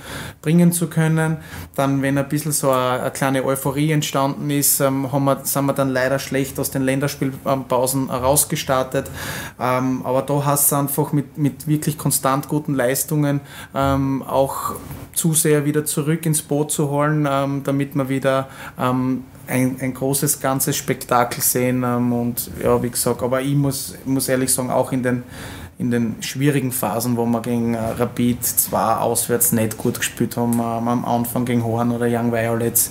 bringen zu können. Dann, wenn ein bisschen so eine, eine kleine Euphorie entstanden ist, ähm, haben wir, sind wir dann leider schlecht aus den Länderspielpausen rausgestartet. Ähm, aber da hast du einfach mit, mit wirklich konstant guten Leistungen ähm, auch Zuseher wieder zurück ins Boot zu holen, ähm, damit wir wieder ähm, ein, ein großes ganzes Spektakel sehen. Ähm, und ja, wie gesagt, aber ich muss, muss ehrlich sagen, auch in den, in den schwierigen Phasen, wo wir gegen äh, Rapid zwar auswärts nicht gut gespielt haben, ähm, am Anfang gegen Horn oder Young Violets,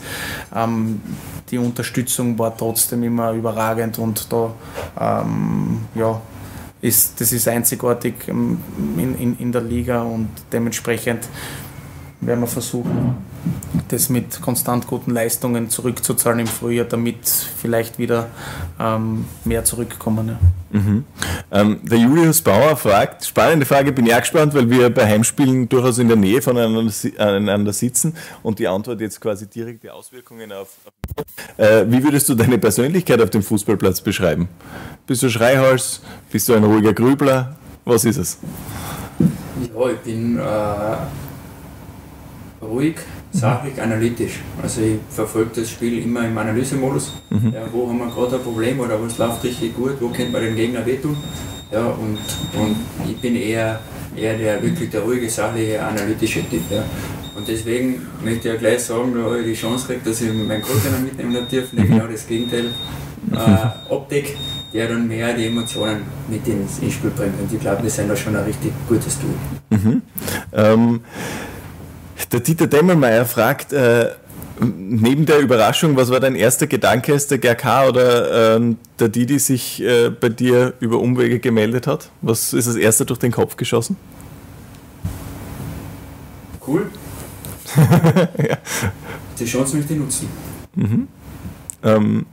ähm, die Unterstützung war trotzdem immer überragend und da ähm, ja, ist, das ist einzigartig ähm, in, in, in der Liga und dementsprechend werden wir versuchen, das mit konstant guten Leistungen zurückzuzahlen im Frühjahr, damit vielleicht wieder ähm, mehr zurückkommen. Ja. Mhm. Ähm, der Julius Bauer fragt, spannende Frage, bin ich auch gespannt, weil wir bei Heimspielen durchaus in der Nähe voneinander sitzen und die Antwort jetzt quasi direkte Auswirkungen auf. Äh, wie würdest du deine Persönlichkeit auf dem Fußballplatz beschreiben? Bist du Schreihals? Bist du ein ruhiger Grübler? Was ist es? Ja, ich bin äh ruhig, sachlich, analytisch. Also ich verfolge das Spiel immer im Analysemodus. Mhm. Ja, wo haben wir gerade ein Problem oder was läuft richtig gut, wo könnte man den Gegner wehtun. Ja, und, und ich bin eher, eher der wirklich der ruhige, sachliche, analytische Typ. Ja. Und deswegen möchte ich ja gleich sagen, da habe ich die Chance gekriegt, dass ich meinen Co-Trainer mitnehmen darf, der genau das Gegenteil äh, abdeckt, der dann mehr die Emotionen mit ins, ins Spiel bringt. Und ich glaube, wir sind da schon ein richtig gutes Tool. Mhm. Ähm, der Dieter Demmelmeier fragt, äh, neben der Überraschung, was war dein erster Gedanke, als der GRK oder äh, der Didi sich äh, bei dir über Umwege gemeldet hat? Was ist das erste durch den Kopf geschossen? cool. ja. Die Chance möchte ich nutzen. Mhm. Ähm,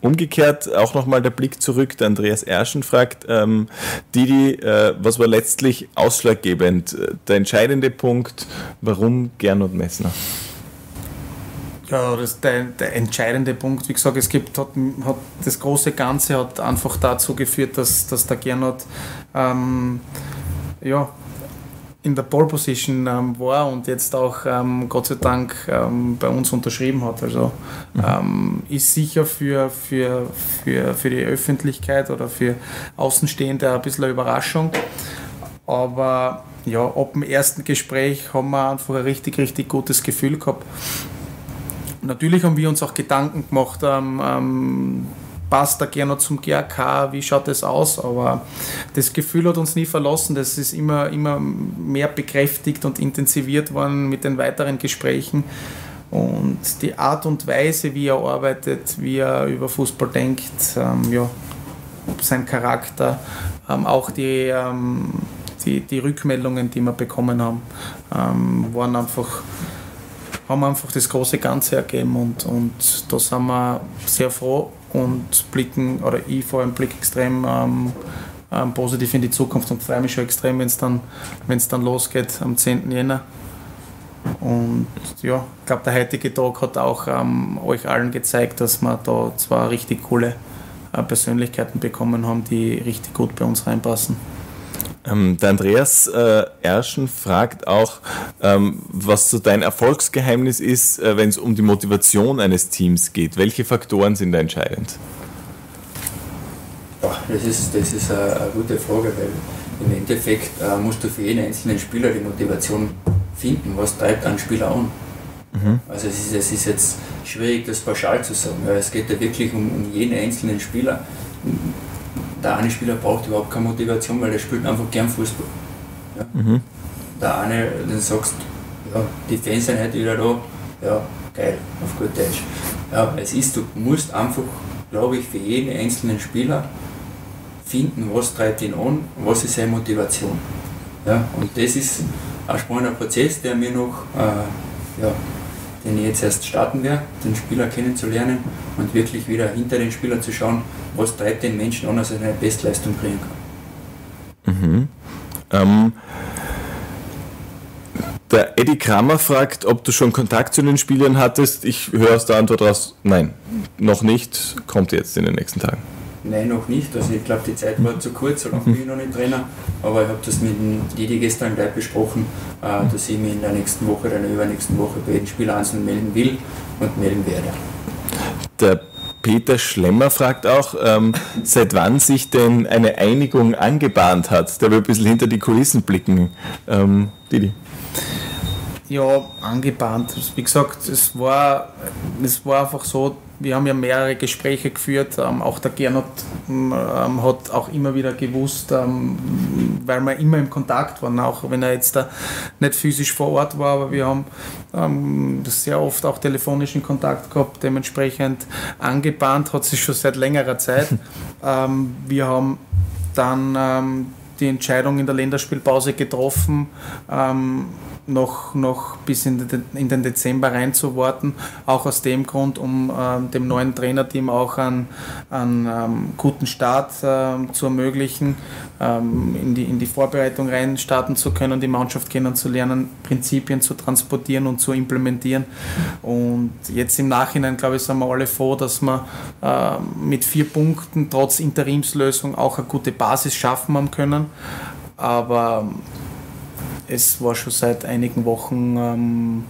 umgekehrt auch nochmal der Blick zurück. Der Andreas Erschen fragt, ähm, Didi, äh, was war letztlich ausschlaggebend? Der entscheidende Punkt, warum Gernot Messner? Ja, das der, der entscheidende Punkt, wie gesagt, es gibt, hat, hat, das große Ganze hat einfach dazu geführt, dass, dass der Gernot ähm, ja, in der Pole Position ähm, war und jetzt auch ähm, Gott sei Dank ähm, bei uns unterschrieben hat. Also mhm. Ähm, ist sicher für, für, für, für die Öffentlichkeit oder für Außenstehende ein bisschen eine Überraschung. Aber ja, ab dem ersten Gespräch haben wir einfach ein richtig, richtig gutes Gefühl gehabt. Natürlich haben wir uns auch Gedanken gemacht, ähm, ähm, passt er gerne zum GRK, wie schaut das aus? Aber das Gefühl hat uns nie verlassen. Das ist immer, immer mehr bekräftigt und intensiviert worden mit den weiteren Gesprächen. Und die Art und Weise, wie er arbeitet, wie er über Fußball denkt, ähm, ja, sein Charakter, ähm, auch die, ähm, die, die Rückmeldungen, die wir bekommen haben, ähm, waren einfach haben einfach das große Ganze ergeben und, und da sind wir sehr froh und blicken, oder ich vor allem blicke extrem ähm, ähm, positiv in die Zukunft und freue mich schon extrem, wenn es dann, dann losgeht am 10. Jänner. Und ja, ich glaube, der heutige Tag hat auch ähm, euch allen gezeigt, dass wir da zwei richtig coole äh, Persönlichkeiten bekommen haben, die richtig gut bei uns reinpassen. Ähm, der Andreas äh, Erschen fragt auch, ähm, was so dein Erfolgsgeheimnis ist, äh, wenn es um die Motivation eines Teams geht. Welche Faktoren sind da entscheidend? Ja, das ist, das ist eine, eine gute Frage, weil im Endeffekt äh, musst du für jeden einzelnen Spieler die Motivation finden. Was treibt einen Spieler an? Mhm. Also es ist, es ist jetzt schwierig, das pauschal zu sagen. Ja, es geht ja wirklich um, um jeden einzelnen Spieler der eine Spieler braucht überhaupt keine Motivation, weil er spielt einfach gern Fußball. Ja. Mhm. Der eine, den sagst, ja, die Fans sind heute wieder da, ja, geil, auf gut Deutsch. Ja, es ist, du musst einfach, glaube ich, für jeden einzelnen Spieler finden, was treibt ihn an, was ist seine Motivation. Ja, und das ist ein spannender Prozess, der mir noch äh, ja, den jetzt erst starten werde, den Spieler kennenzulernen und wirklich wieder hinter den Spieler zu schauen, was treibt den Menschen an, dass er eine Bestleistung bringen kann. Mhm. Ähm, der Eddie Kramer fragt, ob du schon Kontakt zu den Spielern hattest. Ich höre aus der Antwort raus, nein, noch nicht, kommt jetzt in den nächsten Tagen. Nein, noch nicht. Also ich glaube, die Zeit war zu kurz, so lange bin ich noch nicht Trainer. Aber ich habe das mit dem Didi gestern gleich besprochen, äh, dass ich mich in der nächsten Woche oder in der übernächsten Woche bei jedem Spieler einzeln melden will und melden werde. Der Peter Schlemmer fragt auch, ähm, seit wann sich denn eine Einigung angebahnt hat. Der will ein bisschen hinter die Kulissen blicken. Ähm, Didi. Ja, angebahnt. Wie gesagt, es war, es war einfach so, wir haben ja mehrere Gespräche geführt. Ähm, auch der Gernot ähm, hat auch immer wieder gewusst, ähm, weil wir immer im Kontakt waren, auch wenn er jetzt da nicht physisch vor Ort war, aber wir haben ähm, sehr oft auch telefonischen Kontakt gehabt. Dementsprechend angebahnt hat sich schon seit längerer Zeit. Ähm, wir haben dann ähm, die Entscheidung in der Länderspielpause getroffen noch, noch bis in den, in den Dezember reinzuwarten. Auch aus dem Grund, um ähm, dem neuen Trainerteam auch einen, einen ähm, guten Start ähm, zu ermöglichen, ähm, in, die, in die Vorbereitung rein starten zu können, die Mannschaft kennenzulernen, Prinzipien zu transportieren und zu implementieren. Und jetzt im Nachhinein, glaube ich, sind wir alle froh, dass wir äh, mit vier Punkten trotz Interimslösung auch eine gute Basis schaffen haben können. Aber es war schon seit einigen Wochen ähm,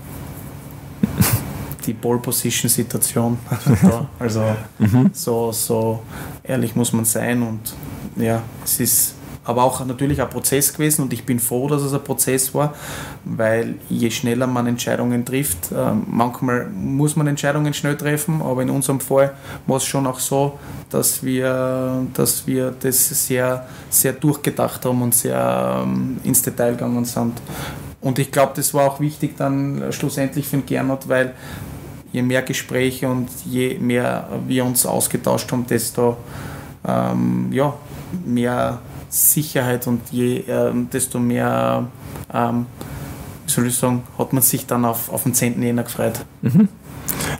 die Ball Position Situation da. Also mhm. so, so ehrlich muss man sein und ja, es ist aber auch natürlich ein Prozess gewesen und ich bin froh, dass es ein Prozess war, weil je schneller man Entscheidungen trifft, äh, manchmal muss man Entscheidungen schnell treffen, aber in unserem Fall war es schon auch so, dass wir, dass wir das sehr, sehr durchgedacht haben und sehr ähm, ins Detail gegangen sind. Und ich glaube, das war auch wichtig dann schlussendlich für den Gernot, weil je mehr Gespräche und je mehr wir uns ausgetauscht haben, desto ähm, ja, mehr Sicherheit und je, äh, desto mehr ähm, soll ich sagen, hat man sich dann auf, auf den 10. Jänner gefreut. Mhm.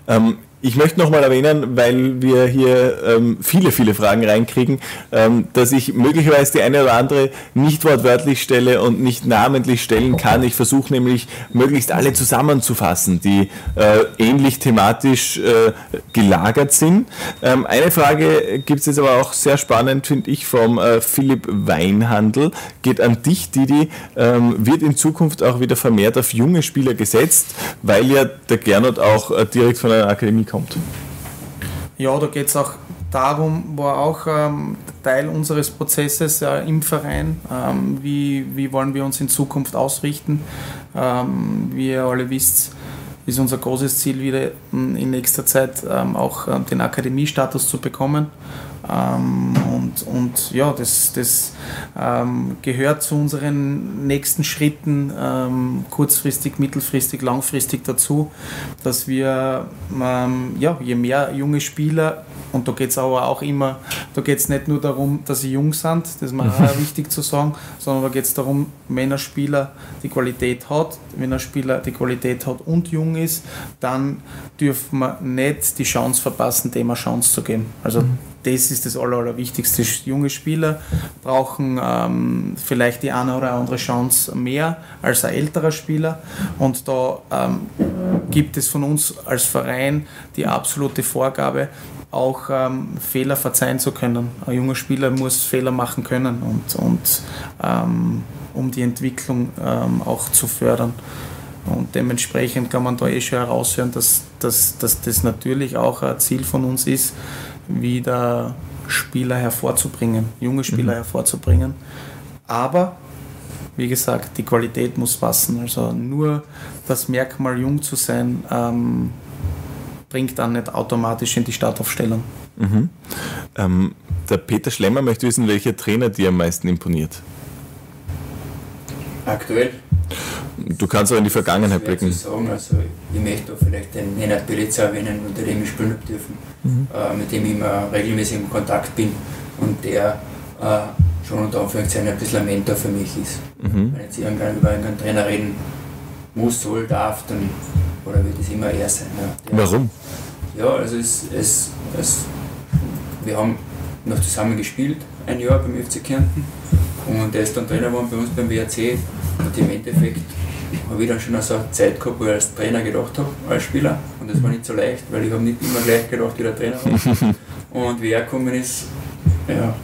Ähm, ich möchte nochmal erwähnen, weil wir hier ähm, viele, viele Fragen reinkriegen, ähm, dass ich möglicherweise die eine oder andere nicht wortwörtlich stelle und nicht namentlich stellen kann. Ich versuche nämlich möglichst alle zusammenzufassen, die äh, ähnlich thematisch äh, gelagert sind. Ähm, eine Frage gibt es jetzt aber auch sehr spannend, finde ich, vom äh, Philipp Weinhandel. Geht an dich, Didi. Ähm, wird in Zukunft auch wieder vermehrt auf junge Spieler gesetzt, weil ja der Gernot auch äh, direkt von einer Akademie kommt. Ja, da geht es auch darum, war auch ähm, Teil unseres Prozesses äh, im Verein, ähm, wie, wie wollen wir uns in Zukunft ausrichten. Ähm, wie ihr alle wisst, ist unser großes Ziel wieder in nächster Zeit ähm, auch äh, den Akademiestatus zu bekommen. Ähm, und, und ja, das, das ähm, gehört zu unseren nächsten Schritten ähm, kurzfristig, mittelfristig, langfristig dazu, dass wir ähm, ja, je mehr junge Spieler, und da geht es aber auch immer, da geht es nicht nur darum, dass sie jung sind, das ist mir auch wichtig zu sagen, sondern da geht es darum, wenn ein Spieler die Qualität hat, wenn ein Spieler die Qualität hat und jung ist, dann dürfen wir nicht die Chance verpassen, dem eine Chance zu geben. Also mhm das ist das Aller, Allerwichtigste. Junge Spieler brauchen ähm, vielleicht die eine oder andere Chance mehr als ein älterer Spieler. Und da ähm, gibt es von uns als Verein die absolute Vorgabe, auch ähm, Fehler verzeihen zu können. Ein junger Spieler muss Fehler machen können und, und ähm, um die Entwicklung ähm, auch zu fördern. Und dementsprechend kann man da eh schon heraushören, dass, dass, dass das natürlich auch ein Ziel von uns ist, wieder Spieler hervorzubringen, junge Spieler mhm. hervorzubringen. Aber wie gesagt, die Qualität muss passen. Also nur das Merkmal, jung zu sein, ähm, bringt dann nicht automatisch in die Startaufstellung. Mhm. Ähm, der Peter Schlemmer möchte wissen, welcher Trainer dir am meisten imponiert. Aktuell? Du kannst auch in die Vergangenheit blicken. Sagen. Also, ich möchte vielleicht den Nenad Belica erwähnen, unter dem ich spielen habe dürfen, mhm. äh, mit dem ich immer regelmäßig im Kontakt bin und der äh, schon unter Anführungszeichen ein bisschen ein Mentor für mich ist. Mhm. Wenn ich jetzt irgendwann über einen Trainer reden muss, soll, darf, dann oder wird es immer er sein. Ja. Warum? Ja, also es, es, es, wir haben noch zusammen gespielt, ein Jahr beim FC Kärnten und er ist dann Trainer geworden bei uns beim WRC und im Endeffekt habe ich dann schon so eine Zeit gehabt, wo ich als Trainer gedacht habe, als Spieler. Und das war nicht so leicht, weil ich habe nicht immer gleich gedacht, wie der Trainer war. Und wie er gekommen ist, ja,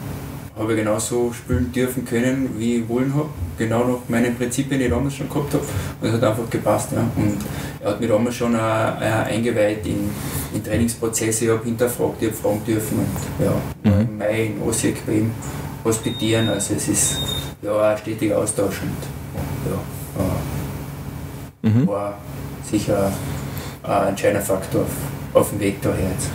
habe ich genauso spielen dürfen können, wie ich wollen habe. Genau nach meinen Prinzipien, die ich damals schon gehabt habe. Und es hat einfach gepasst. Ja. Und er hat mich damals schon äh, äh, eingeweiht in, in Trainingsprozesse. Ich habe hinterfragt, ich habe fragen dürfen. Und ja, mhm. im Mai in Osijek bei ihm hospitieren. Also es ist ja ein stetiger Austausch. Und, ja, mhm. war sicher ein entscheidender Faktor auf, dem Weg daher jetzt.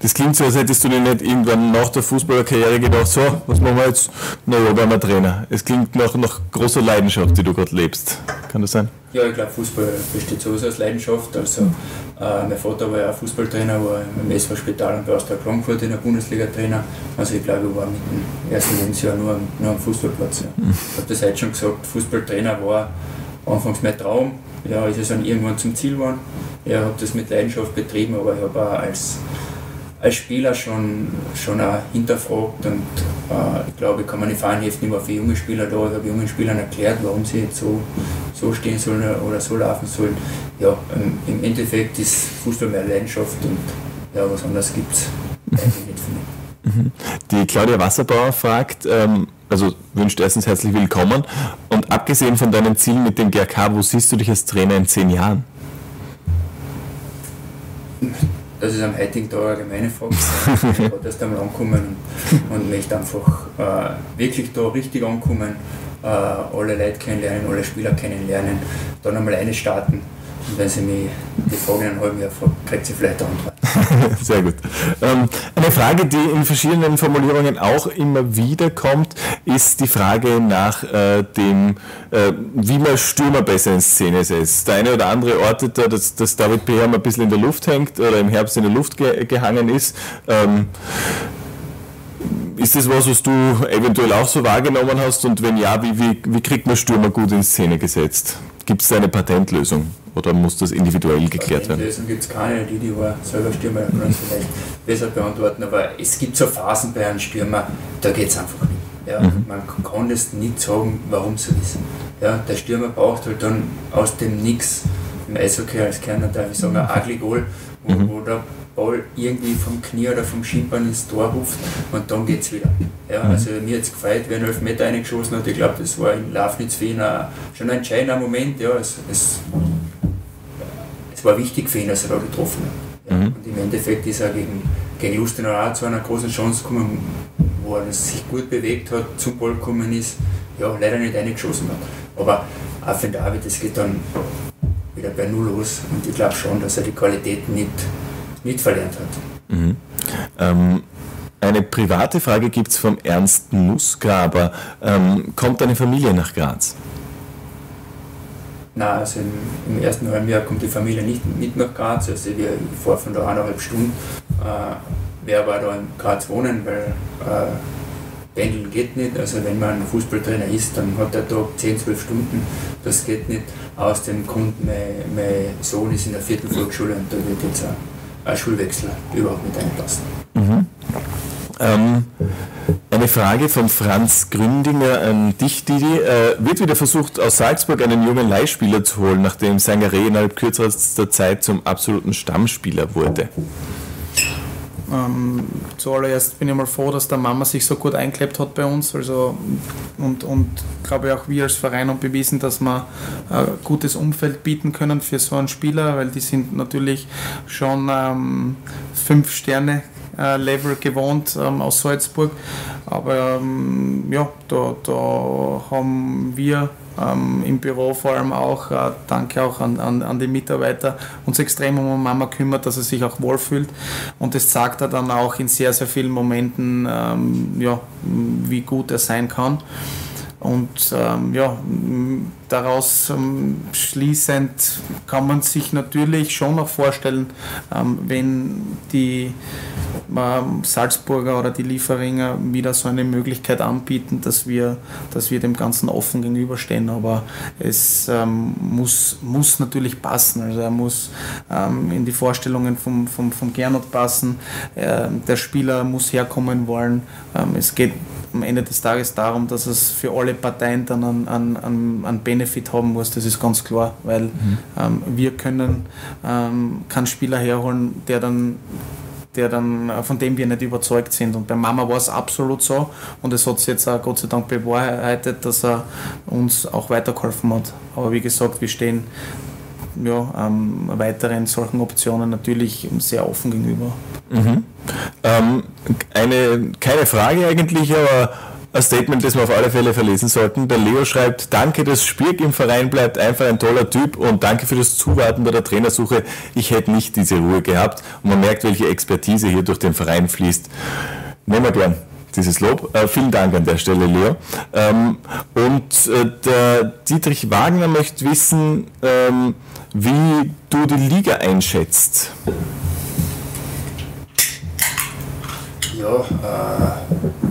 Das klingt so, als hättest du dir nicht irgendwann nach der Fußballerkarriere gedacht, so, was machen wir jetzt? Naja, werden wir Trainer. Es klingt nach, nach großer Leidenschaft, die du gerade lebst. Kann das sein? Ja, ich glaube, Fußball besteht sowieso als Leidenschaft. Also, äh, mein Vater war ja auch Fußballtrainer, war im SV Spital und bei Austria Frankfurt in der Bundesliga Trainer. Also, ich glaube, ich war mit dem ersten Lebensjahr nur, nur am Fußballplatz. Ja. Mhm. Ich habe das heute schon gesagt, Fußballtrainer war anfangs mein Traum. Ja, ist es dann irgendwann zum Ziel geworden. Ich habe das mit Leidenschaft betrieben, aber ich habe auch als, als Spieler schon, schon auch hinterfragt und äh, ich glaube, ich kann meine Fahnenheften immer für junge Spieler da. Ich habe jungen Spielern erklärt, warum sie jetzt so, so stehen sollen oder so laufen sollen. Ja, ähm, im Endeffekt ist Fußball mehr Leidenschaft und ja, was anderes gibt es eigentlich nicht für mich. Mhm. Die Claudia Wasserbauer fragt, ähm, also wünscht erstens herzlich willkommen und abgesehen von deinen Zielen mit dem GRK, wo siehst du dich als Trainer in zehn Jahren? Das ist am heutigen Tag eine allgemeine Frage. ich bin erst einmal ankommen und, und möchte einfach äh, wirklich da richtig ankommen, äh, alle Leute kennenlernen, alle Spieler kennenlernen, dann einmal eine starten und wenn Sie mich die Frage in einem halben Jahr fragt, kriegt sie vielleicht eine Antwort. Sehr gut. Ähm, eine Frage, die in verschiedenen Formulierungen auch immer wieder kommt, ist die Frage nach äh, dem, äh, wie man Stürmer besser in Szene setzt. Der eine oder andere ortet da, dass, dass David Beham ein bisschen in der Luft hängt oder im Herbst in der Luft ge gehangen ist. Ähm, ist das was, was du eventuell auch so wahrgenommen hast? Und wenn ja, wie, wie, wie kriegt man Stürmer gut in Szene gesetzt? Gibt es da eine Patentlösung oder muss das individuell geklärt werden? Patentlösung gibt es keine, die die war selber Stürmer kann es vielleicht besser beantworten, aber es gibt so Phasen bei einem Stürmer, da geht es einfach nicht. Ja, mhm. Man kann das nicht sagen, warum so ist. Ja, der Stürmer braucht halt dann aus dem Nix im Eishockey als Kerner darf ich sagen, ein ugly Goal, wo, mhm. wo der Ball irgendwie vom Knie oder vom Schienbein ins Tor ruft und dann geht es wieder. Ja, mhm. also mir hat es gefreut, wer einen Elfmeter reingeschossen hat. Ich glaube, das war in Lafnitz für ihn ein, schon ein entscheidender Moment. Ja, es, es, es war wichtig für ihn, dass er da getroffen hat. Ja, mhm. Und im Endeffekt ist er gegen, gegen Lustenau auch zu einer großen Chance gekommen, wo er sich gut bewegt hat, zum Ball gekommen ist, ja, leider nicht reingeschossen hat. Aber auch für David, das geht dann wieder bei Null los und ich glaube schon, dass er die Qualität nicht nicht verlernt hat. Mhm. Ähm, eine private Frage gibt es vom Ernst Nussgraber. Ähm, kommt deine Familie nach Graz? Nein, also im, im, ersten halben Jahr kommt die Familie nicht mit nach Graz. Also wir, ich fahre von da eineinhalb Stunden. Äh, wer war da in Graz wohnen, weil äh, Pendeln geht nicht. Also wenn man Fußballtrainer ist, dann hat der Tag 10, 12 Stunden. Das geht nicht. Aus dem Grund, mein, mein Sohn ist in der vierten Volksschule und da wird jetzt auch ein Schulwechsel überhaupt nicht einpassen. Mhm. Ähm, eine Frage von Franz Gründinger an dich, Didi. Äh, wird wieder versucht, aus Salzburg einen jungen Leihspieler zu holen, nachdem Sangaré innerhalb kürzester Zeit zum absoluten Stammspieler wurde? Ähm, zuallererst bin ich mal froh, dass der Mama sich so gut eingeklebt hat bei uns. Also, und, und glaube auch wir als Verein haben bewiesen, dass wir ein gutes Umfeld bieten können für so einen Spieler, weil die sind natürlich schon ähm, fünf Sterne äh, Level gewohnt ähm, aus Salzburg. Aber ähm, ja, da, da haben wir ähm, im Büro vor allem auch, äh, danke auch an, an, an die Mitarbeiter, uns extrem um Mama kümmert, dass er sich auch wohlfühlt. Und das sagt er dann auch in sehr, sehr vielen Momenten, ähm, ja, wie gut er sein kann. Und ähm, ja, daraus ähm, schließend kann man sich natürlich schon noch vorstellen, ähm, wenn die Salzburger oder die Lieferinger wieder so eine Möglichkeit anbieten, dass wir, dass wir dem Ganzen offen gegenüberstehen. Aber es ähm, muss, muss natürlich passen. Also er muss ähm, in die Vorstellungen vom, vom, vom Gernot passen. Äh, der Spieler muss herkommen wollen. es geht am Ende des Tages darum, dass es für alle Parteien dann einen, einen, einen Benefit haben muss, das ist ganz klar, weil mhm. ähm, wir können ähm, keinen Spieler herholen, der dann der dann, äh, von dem wir nicht überzeugt sind. Und bei Mama war es absolut so und es hat sich jetzt auch Gott sei Dank bewahrheitet, dass er uns auch weitergeholfen hat. Aber wie gesagt, wir stehen ja, ähm, weiteren solchen Optionen natürlich sehr offen gegenüber. Mhm. Ähm, eine, keine Frage eigentlich, aber ein Statement, das wir auf alle Fälle verlesen sollten. Der Leo schreibt, danke, dass Spirk im Verein bleibt, einfach ein toller Typ und danke für das Zuwarten bei der Trainersuche. Ich hätte nicht diese Ruhe gehabt und man merkt, welche Expertise hier durch den Verein fließt. Nehmen wir gern dieses Lob. Äh, vielen Dank an der Stelle, Leo. Ähm, und äh, der Dietrich Wagner möchte wissen, ähm, wie du die Liga einschätzt. Ja, äh,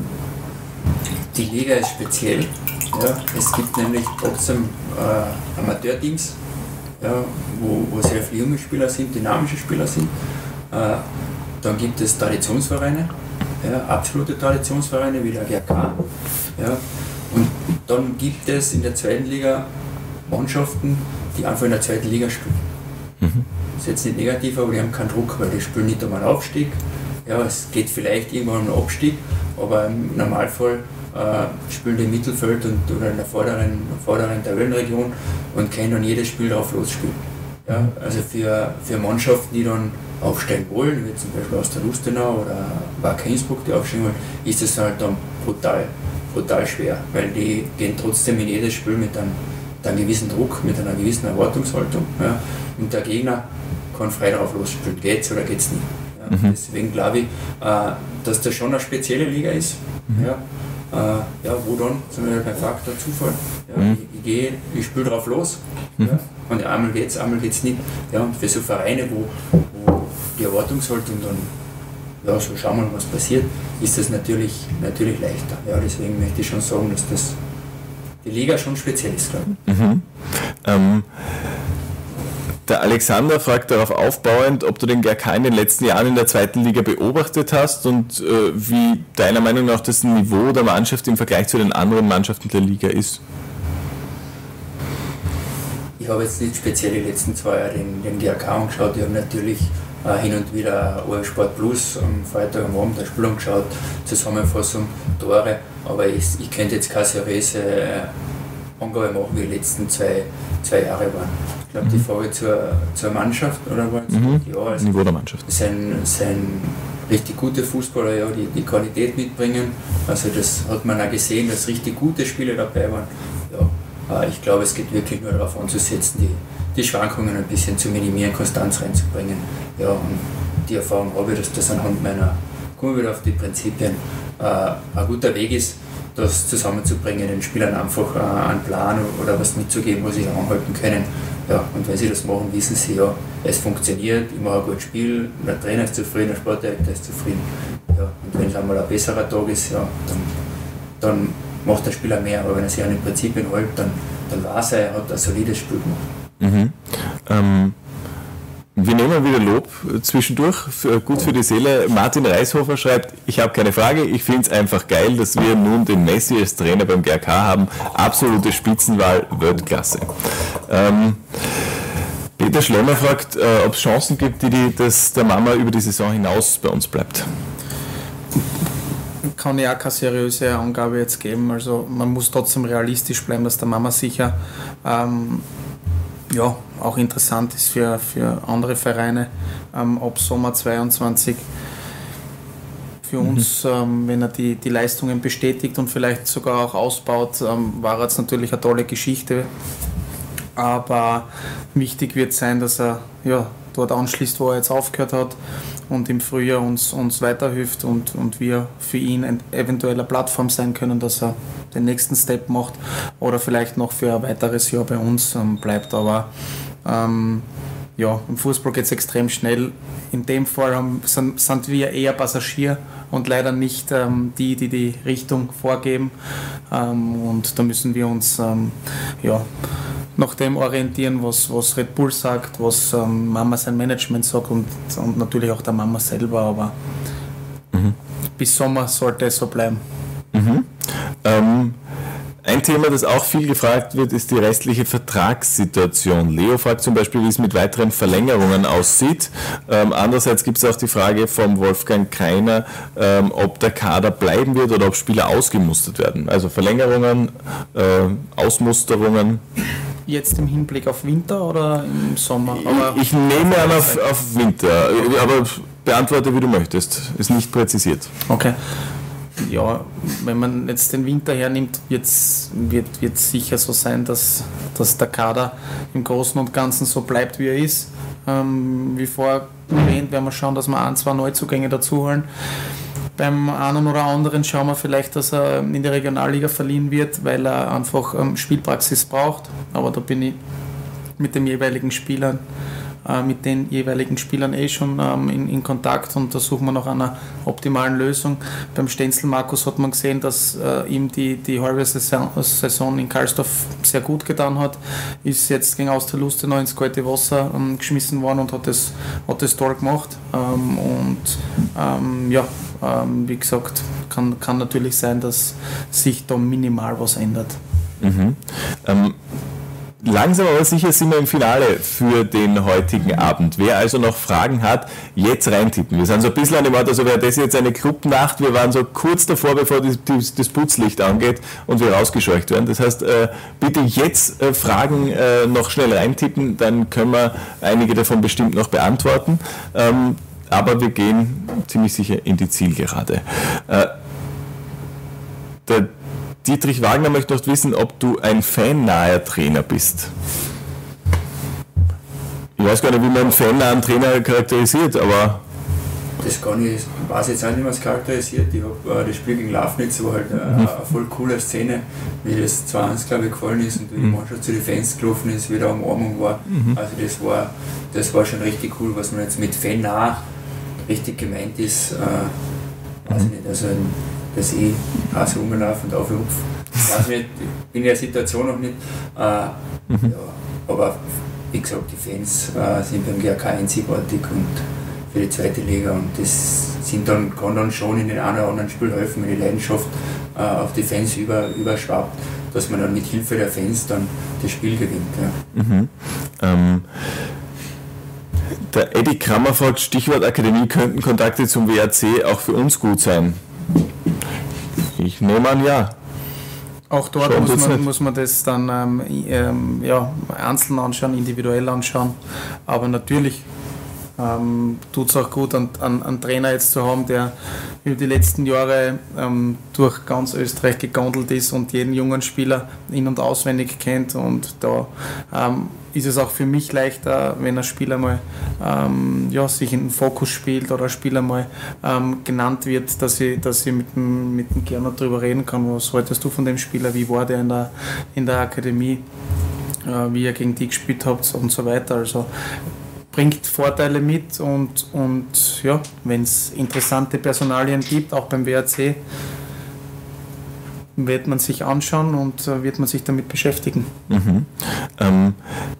die Liga ist speziell. Ja. Es gibt nämlich trotzdem äh, Amateurteams, ja, wo, wo sehr viele junge Spieler sind, dynamische Spieler sind. Äh, dann gibt es Traditionsvereine, ja, absolute Traditionsvereine wie der GRK. Ja. Und dann gibt es in der zweiten Liga Mannschaften, die einfach in der zweiten Liga spielen. Mhm. Das ist jetzt nicht negativ, aber die haben keinen Druck, weil die spielen nicht um einen Aufstieg. Ja, es geht vielleicht irgendwann um einen Abstieg, aber im Normalfall äh, spielen die im Mittelfeld und, oder in der vorderen, vorderen Tabellenregion und können dann jedes Spiel drauf losspielen. Ja, also für, für Mannschaften, die dann aufsteigen wollen, wie zum Beispiel aus der Lustenau oder Wacker Innsbruck, die aufsteigen wollen, ist es halt dann brutal, brutal schwer, weil die gehen trotzdem in jedes Spiel mit einem, mit einem gewissen Druck, mit einer gewissen Erwartungshaltung. Ja, und der Gegner kann frei darauf losspielen, geht's oder geht's nicht. Ja, mhm. Deswegen glaube ich, äh, dass das schon eine spezielle Liga ist. Mhm. Ja, äh, ja, wo dann sind wir beim Faktor Zufall. Ja, mhm. Ich, ich gehe, ich spiele drauf los. Mhm. Ja, und einmal geht's, einmal geht's nicht. Ja, und für so Vereine, wo, wo die Erwartungshaltung dann, ja, so schauen wir mal, was passiert, ist das natürlich, natürlich leichter. Ja, deswegen möchte ich schon sagen, dass das die Liga schon speziell ist, glaube ich. Mhm. Ähm, der Alexander fragt darauf aufbauend, ob du den GRK in den letzten Jahren in der zweiten Liga beobachtet hast und äh, wie deiner Meinung nach das Niveau der Mannschaft im Vergleich zu den anderen Mannschaften der Liga ist. Ich habe jetzt nicht speziell die letzten zwei Jahre den, den GRK angeschaut. Ich habe natürlich äh, hin und wieder ORF Sport Plus am Freitag am Abend der Spiel angeschaut, Zusammenfassung, Tore, aber ich, ich könnte jetzt keine seriöse äh, Angabe machen, wie die letzten zwei, zwei Jahre waren. Ich glaube, mhm. die Frage zur, zur Mannschaft, oder war mhm. ja, also Niveau der Mannschaft. Sind, sind richtig gute Fußballer, ja, die die Qualität mitbringen. Also das hat man auch gesehen, dass richtig gute Spieler dabei waren. Ja, ich glaube, es geht wirklich nur darauf anzusetzen, die, die Schwankungen ein bisschen zu minimieren, Konstanz reinzubringen. Ja, und die Erfahrung habe ich, dass das anhand meiner, kommen wir wieder auf die Prinzipien, äh, ein guter Weg ist, das zusammenzubringen, den Spielern einfach äh, einen Plan oder was mitzugeben, wo sie anhalten können. Ja, und wenn sie das machen, wissen sie ja, es funktioniert, ich mache ein gutes Spiel, der Trainer ist zufrieden, der Sportdirektor ist zufrieden. Ja, und wenn es einmal ein besserer Tag ist, ja, dann, dann macht der Spieler mehr. Aber wenn er sich an den Prinzipien hält, dann, dann weiß er, er hat ein solides Spiel gemacht. Mhm. Ähm, wir nehmen wieder Lob zwischendurch, für, gut für die Seele. Martin Reishofer schreibt, ich habe keine Frage, ich finde es einfach geil, dass wir nun den Messi als Trainer beim GRK haben. Absolute Spitzenwahl, Weltklasse. Ähm, Peter Schlemmer fragt, äh, ob es Chancen gibt, die, die dass der Mama über die Saison hinaus bei uns bleibt. Kann ich auch keine seriöse Angabe jetzt geben. Also man muss trotzdem realistisch bleiben, dass der Mama sicher ähm, ja, auch interessant ist für, für andere Vereine ähm, ab Sommer 22 für mhm. uns, ähm, wenn er die, die Leistungen bestätigt und vielleicht sogar auch ausbaut, ähm, war es natürlich eine tolle Geschichte. Aber wichtig wird sein, dass er ja, dort anschließt, wo er jetzt aufgehört hat und im Frühjahr uns, uns weiterhilft und, und wir für ihn eventuell eine Plattform sein können, dass er den nächsten Step macht oder vielleicht noch für ein weiteres Jahr bei uns ähm, bleibt. Aber ähm, ja, im Fußball geht es extrem schnell. In dem Fall haben, sind, sind, wir eher Passagier und leider nicht ähm, die, die die Richtung vorgeben. Ähm, und da müssen wir uns ähm, ja, nach dem orientieren, was, was Red Bull sagt, was ähm, Mama sein Management sagt und, und natürlich auch der Mama selber. Aber mhm. bis Sommer sollte es so bleiben. Mhm. Ähm, ein Thema, das auch viel gefragt wird, ist die restliche Vertragssituation. Leo fragt zum Beispiel, wie es mit weiteren Verlängerungen aussieht. Ähm, andererseits gibt es auch die Frage vom Wolfgang Kreiner, ähm, ob der Kader bleiben wird oder ob Spieler ausgemustert werden. Also Verlängerungen, äh, Ausmusterungen. Jetzt im Hinblick auf Winter oder im Sommer? ich, ich nehme an auf, auf Winter, aber beantworte, wie du möchtest. Ist nicht präzisiert. Okay ja, wenn man jetzt den Winter hernimmt, wird's, wird es sicher so sein, dass, dass der Kader im Großen und Ganzen so bleibt, wie er ist. Ähm, wie vorher erwähnt, werden wir schauen, dass wir ein, zwei Neuzugänge dazu holen. Beim einen oder anderen schauen wir vielleicht, dass er in die Regionalliga verliehen wird, weil er einfach ähm, Spielpraxis braucht. Aber da bin ich mit dem jeweiligen Spieler äh, mit den jeweiligen Spielern eh schon ähm, in, in, Kontakt und da suchen wir nach einer optimalen Lösung. Beim Stenzel Markus hat man gesehen, dass äh, ihm die, die halbe Saison, Saison in Karlsdorf sehr gut getan hat, ist jetzt gegen Austerluste noch ins kalte Wasser ähm, geschmissen worden und hat das, hat das toll gemacht. Ähm, und ähm, ja, ähm, wie gesagt, kann, kann natürlich sein, dass sich da minimal was ändert. Mhm. Langsam aber sicher sind wir im Finale für den heutigen Abend. Wer also noch Fragen hat, jetzt reintippen. Wir sind so ein bisschen an dem Ort, also wäre das jetzt eine Clubnacht. Wir waren so kurz davor, bevor die, die, das Putzlicht angeht und wir rausgescheucht werden. Das heißt, äh, bitte jetzt äh, Fragen äh, noch schnell reintippen, dann können wir einige davon bestimmt noch beantworten. Ähm, aber wir gehen ziemlich sicher in die Zielgerade. Der Dietrich Wagner möchte noch wissen, ob du ein fannaher Trainer bist. Ich weiß gar nicht, wie man einen fannahen Trainer charakterisiert, aber. Das kann ich, weiß jetzt auch nicht, was charakterisiert. Ich habe äh, das Spiel gegen Lafnitz, war halt äh, mhm. eine voll coole Szene, wie das 2-1 glaube ich gefallen ist und wie die mhm. Mannschaft zu den Fans gelaufen ist, wie da Umarmung war. Mhm. Also das war, das war schon richtig cool, was man jetzt mit fannah richtig gemeint ist. Äh, weiß ich nicht. Also dass ich auch rumlaufe und aufhupfe. Ich weiß nicht, bin in der Situation noch nicht. Äh, mhm. ja, aber wie gesagt, die Fans äh, sind beim GRK einzigartig und für die zweite Liga und das sind dann, kann dann schon in den einen oder anderen Spiel helfen, wenn die Leidenschaft äh, auf die Fans über, überschwappt, dass man dann mit Hilfe der Fans dann das Spiel gewinnt. Ja. Mhm. Ähm, der Eddie Krammer fragt, Stichwort Akademie, könnten Kontakte zum WRC auch für uns gut sein? Ich nehme an, ja. Auch dort muss man, muss man, das dann ähm, ähm, ja, einzeln anschauen, individuell anschauen. Aber natürlich ähm, tut es auch gut, einen, einen, Trainer jetzt zu haben, der über die letzten Jahre ähm, durch ganz Österreich gegondelt ist und jeden jungen Spieler in- und auswendig kennt. Und da ähm, ist es auch für mich leichter, wenn ein Spieler mal ähm, ja, sich in den Fokus spielt oder ein Spieler mal ähm, genannt wird, dass ich, dass ich mit dem, mit dem Gernot darüber reden kann. Was haltest du von dem Spieler? Wie war der in der, in der Akademie? Äh, wie ihr gegen die gespielt habt und so weiter. Also bringt Vorteile mit und, und ja, wenn es interessante Personalien gibt, auch beim WRC, wird man sich anschauen und äh, wird man sich damit beschäftigen. Mhm. Ähm,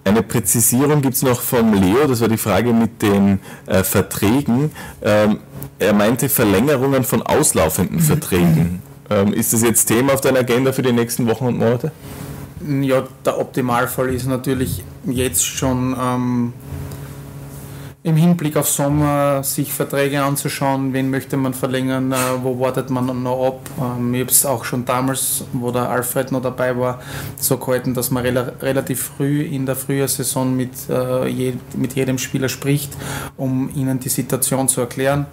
eine Präzisierung gibt es noch vom Leo, das war die Frage mit den äh, Verträgen. Ähm, er meinte Verlängerungen von auslaufenden mhm. Verträgen. Ähm, ist das jetzt Thema auf deiner Agenda für die nächsten Wochen und Monate? Ja, der Optimalfall ist natürlich jetzt schon ähm, im Hinblick auf Sommer sich Verträge anzuschauen, wen möchte man verlängern, äh, wo wartet man noch ab. Ähm, ich habe es auch schon damals, wo der Alfred noch dabei war, so gehalten, dass man rela relativ früh in der Frühjahrsaison mit, äh, mit jedem Spieler spricht, um ihnen die Situation zu erklären.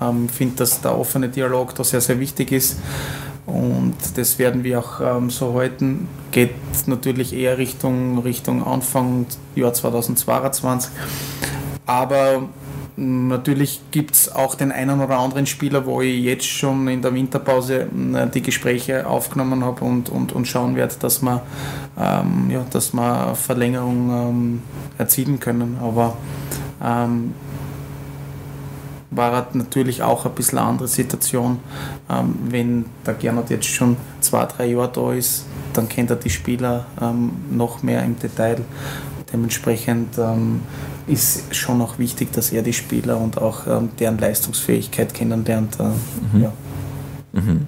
Ich ähm, finde, dass der offene Dialog da sehr, sehr wichtig ist. Und das werden wir auch ähm, so halten. Geht natürlich eher Richtung, Richtung Anfang Jahr 2022. Aber Natürlich gibt es auch den einen oder anderen Spieler, wo ich jetzt schon in der Winterpause äh, die Gespräche aufgenommen habe und, und, und schauen werde, dass wir, ähm, ja, dass wir Verlängerung ähm, erzielen können. Aber ähm, war natürlich auch ein bisschen eine andere Situation. Ähm, wenn der Gernot jetzt schon zwei, drei Jahre da ist, dann kennt er die Spieler ähm, noch mehr im Detail. Dementsprechend ähm, ist schon auch wichtig, dass er die Spieler und auch ähm, deren Leistungsfähigkeit kennenlernt. Äh, mhm. Ja. Mhm.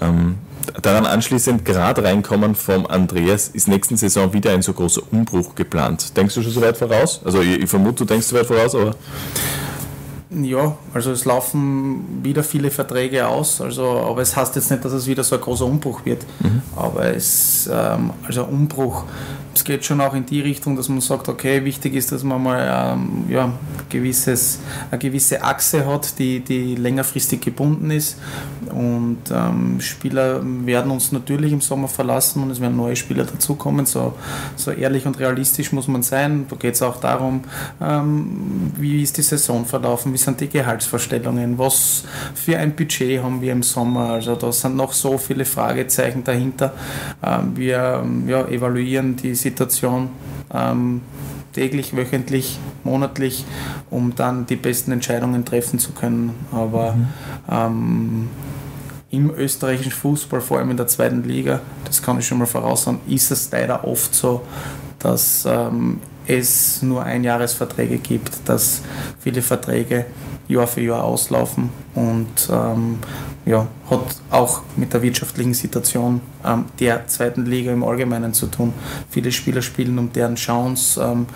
Ähm, daran anschließend gerade reinkommen vom Andreas, ist nächsten Saison wieder ein so großer Umbruch geplant. Denkst du schon so weit voraus? Also ich, ich vermute, du denkst so weit voraus, aber... Ja, also es laufen wieder viele Verträge aus, also, aber es heißt jetzt nicht, dass es wieder so ein großer Umbruch wird. Mhm. Aber es, ähm, also Umbruch, es geht schon auch in die Richtung, dass man sagt, okay, wichtig ist, dass man mal ähm, ja, gewisses, eine gewisse Achse hat, die, die längerfristig gebunden ist. Und ähm, Spieler werden uns natürlich im Sommer verlassen und es werden neue Spieler dazukommen. So, so ehrlich und realistisch muss man sein. Da geht es auch darum, ähm, wie ist die Saison verlaufen, wie sind die Gehaltsvorstellungen, was für ein Budget haben wir im Sommer. Also da sind noch so viele Fragezeichen dahinter. Ähm, wir ähm, ja, evaluieren die Situation ähm, täglich, wöchentlich, monatlich, um dann die besten Entscheidungen treffen zu können. Aber mhm. ähm, im österreichischen Fußball, vor allem in der zweiten Liga, das kann ich schon mal voraussagen, ist es leider oft so, dass ähm, es nur Einjahresverträge gibt, dass viele Verträge Jahr für Jahr auslaufen und ähm, ja, hat auch mit der wirtschaftlichen Situation ähm, der zweiten Liga im Allgemeinen zu tun. Viele Spieler spielen um deren Chance, ähm,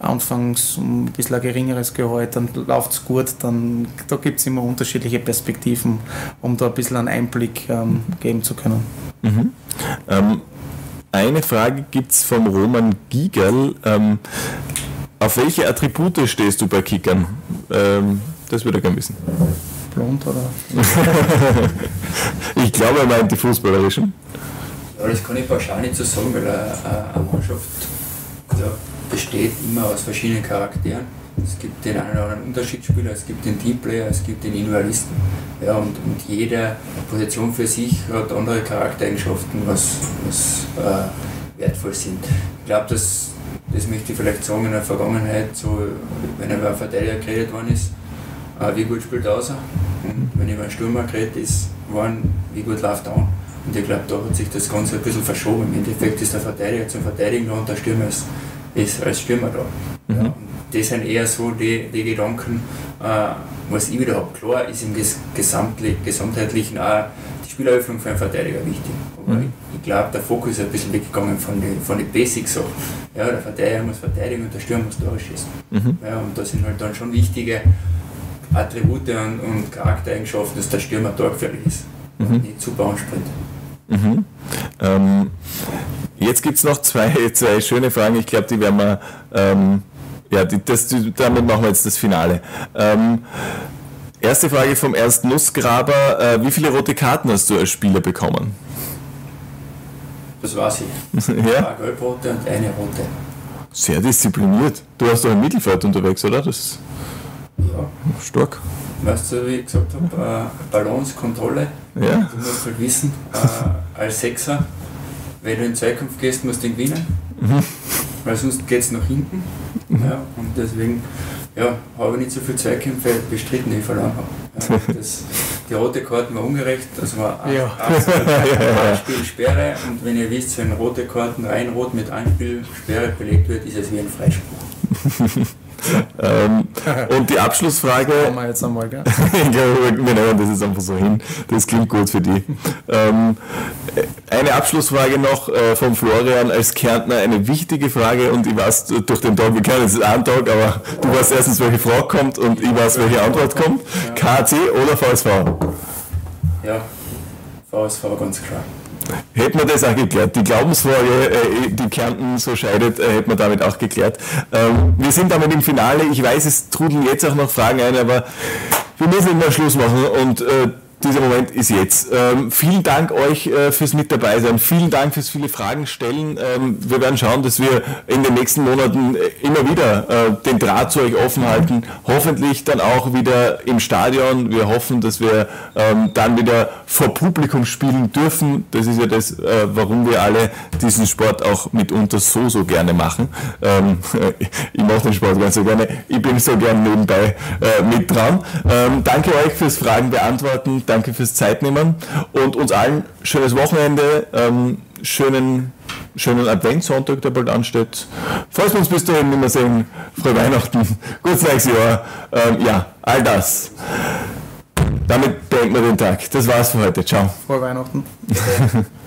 anfangs um ein bisschen ein geringeres Gehalt, dann läuft es gut, dann, da gibt es immer unterschiedliche Perspektiven, um da ein bisschen einen Einblick ähm, geben zu können. Mhm. Eine Frage gibt es vom Roman Giegel. Ähm, auf welche Attribute stehst du bei Kickern? Ähm, das würde er gerne wissen. Blond oder? ich glaube, er meint die fußballerischen. Ja, das kann ich pauschal nicht so sagen, weil eine, eine Mannschaft also besteht immer aus verschiedenen Charakteren. Es gibt den einen oder anderen Unterschiedsspieler, es gibt den Teamplayer, es gibt den Individualisten. Ja, und, und jede Position für sich hat andere Charaktereigenschaften, was, was äh, wertvoll sind. Ich glaube, das, das möchte ich vielleicht sagen in der Vergangenheit, so, wenn er über einen Verteidiger geredet worden ist, äh, wie gut spielt er aus. Und wenn ich über einen Stürmer geredet ist, waren, wie gut läuft er an. Und ich glaube, da hat sich das Ganze ein bisschen verschoben. Im Endeffekt ist der Verteidiger zum Verteidigen da und der Stürmer ist ist als Stürmer da. Mhm. Ja, das sind eher so die, die Gedanken, äh, was ich wieder habe. Klar ist im Gesamtheitlichen auch die Spieleröffnung für einen Verteidiger wichtig. Aber mhm. ich, ich glaube, der Fokus ist ein bisschen weggegangen von den von die Basics-Sachen. Ja, der Verteidiger muss verteidigen und der Stürmer muss Tore schießen. Mhm. Ja, und da sind halt dann schon wichtige Attribute und, und Charaktereigenschaften, dass der Stürmer torgefährlich ist. Mhm. Nicht zu Bauensprint. Mhm. Ähm, jetzt gibt es noch zwei, zwei schöne Fragen. Ich glaube, die werden wir. Ähm, ja, die, das, damit machen wir jetzt das Finale. Ähm, erste Frage vom Ernst Nussgraber. Äh, wie viele rote Karten hast du als Spieler bekommen? Das weiß ich. ja? Eine gelb-rote und eine rote. Sehr diszipliniert. Du warst doch im Mittelfeld unterwegs, oder? Das ja. Stark. Weißt du, wie ich gesagt habe, äh, Balance, Kontrolle. Ja. Du musst halt wissen, äh, als Sechser, wenn du in den Zweikampf gehst, musst du ihn gewinnen. Mhm. Weil sonst geht es nach hinten. Ja, und deswegen ja, habe ich nicht so viel Zweikämpfe bestritten, die ich verloren habe. Ja, die rote Karte war ungerecht, das war ja. Anspielsperre und wenn ihr wisst, wenn rote Karten rein rot mit Anspielsperre belegt wird, ist es wie ein Freispruch. ähm, und die Abschlussfrage. Machen wir jetzt einmal, gell? wir nehmen das jetzt einfach so hin. Das klingt gut für die. Ähm, eine Abschlussfrage noch äh, von Florian als Kärntner. Eine wichtige Frage und ich weiß durch den Tag, wir kennen es ein Tag, aber du weißt erstens, welche Frage kommt und ich weiß, welche Antwort kommt. KC oder VSV? Ja, VSV ganz klar. Hätten wir das auch geklärt. Die Glaubensfrage, äh, die Kärnten so scheidet, äh, hätten wir damit auch geklärt. Ähm, wir sind damit im Finale. Ich weiß, es trudeln jetzt auch noch Fragen ein, aber wir müssen immer Schluss machen und äh, dieser Moment ist jetzt. Ähm, vielen Dank euch äh, fürs mit dabei sein. Vielen Dank fürs viele Fragen stellen. Ähm, wir werden schauen, dass wir in den nächsten Monaten äh, immer wieder äh, den Draht zu euch offen halten. Hoffentlich dann auch wieder im Stadion. Wir hoffen, dass wir ähm, dann wieder vor Publikum spielen dürfen. Das ist ja das, äh, warum wir alle diesen Sport auch mitunter so, so gerne machen. Ähm, ich mache den Sport ganz so gerne. Ich bin so gern nebenbei äh, mit dran. Ähm, danke euch fürs Fragen beantworten danke fürs Zeitnehmen und uns allen schönes Wochenende, ähm, schönen, schönen Adventssonntag, der bald ansteht. Falls wir uns bis dahin nicht mehr sehen, frohe Weihnachten, gutes neues Jahr, ähm, ja, all das. Damit beenden wir den Tag. Das war's für heute. Ciao. Frohe Weihnachten.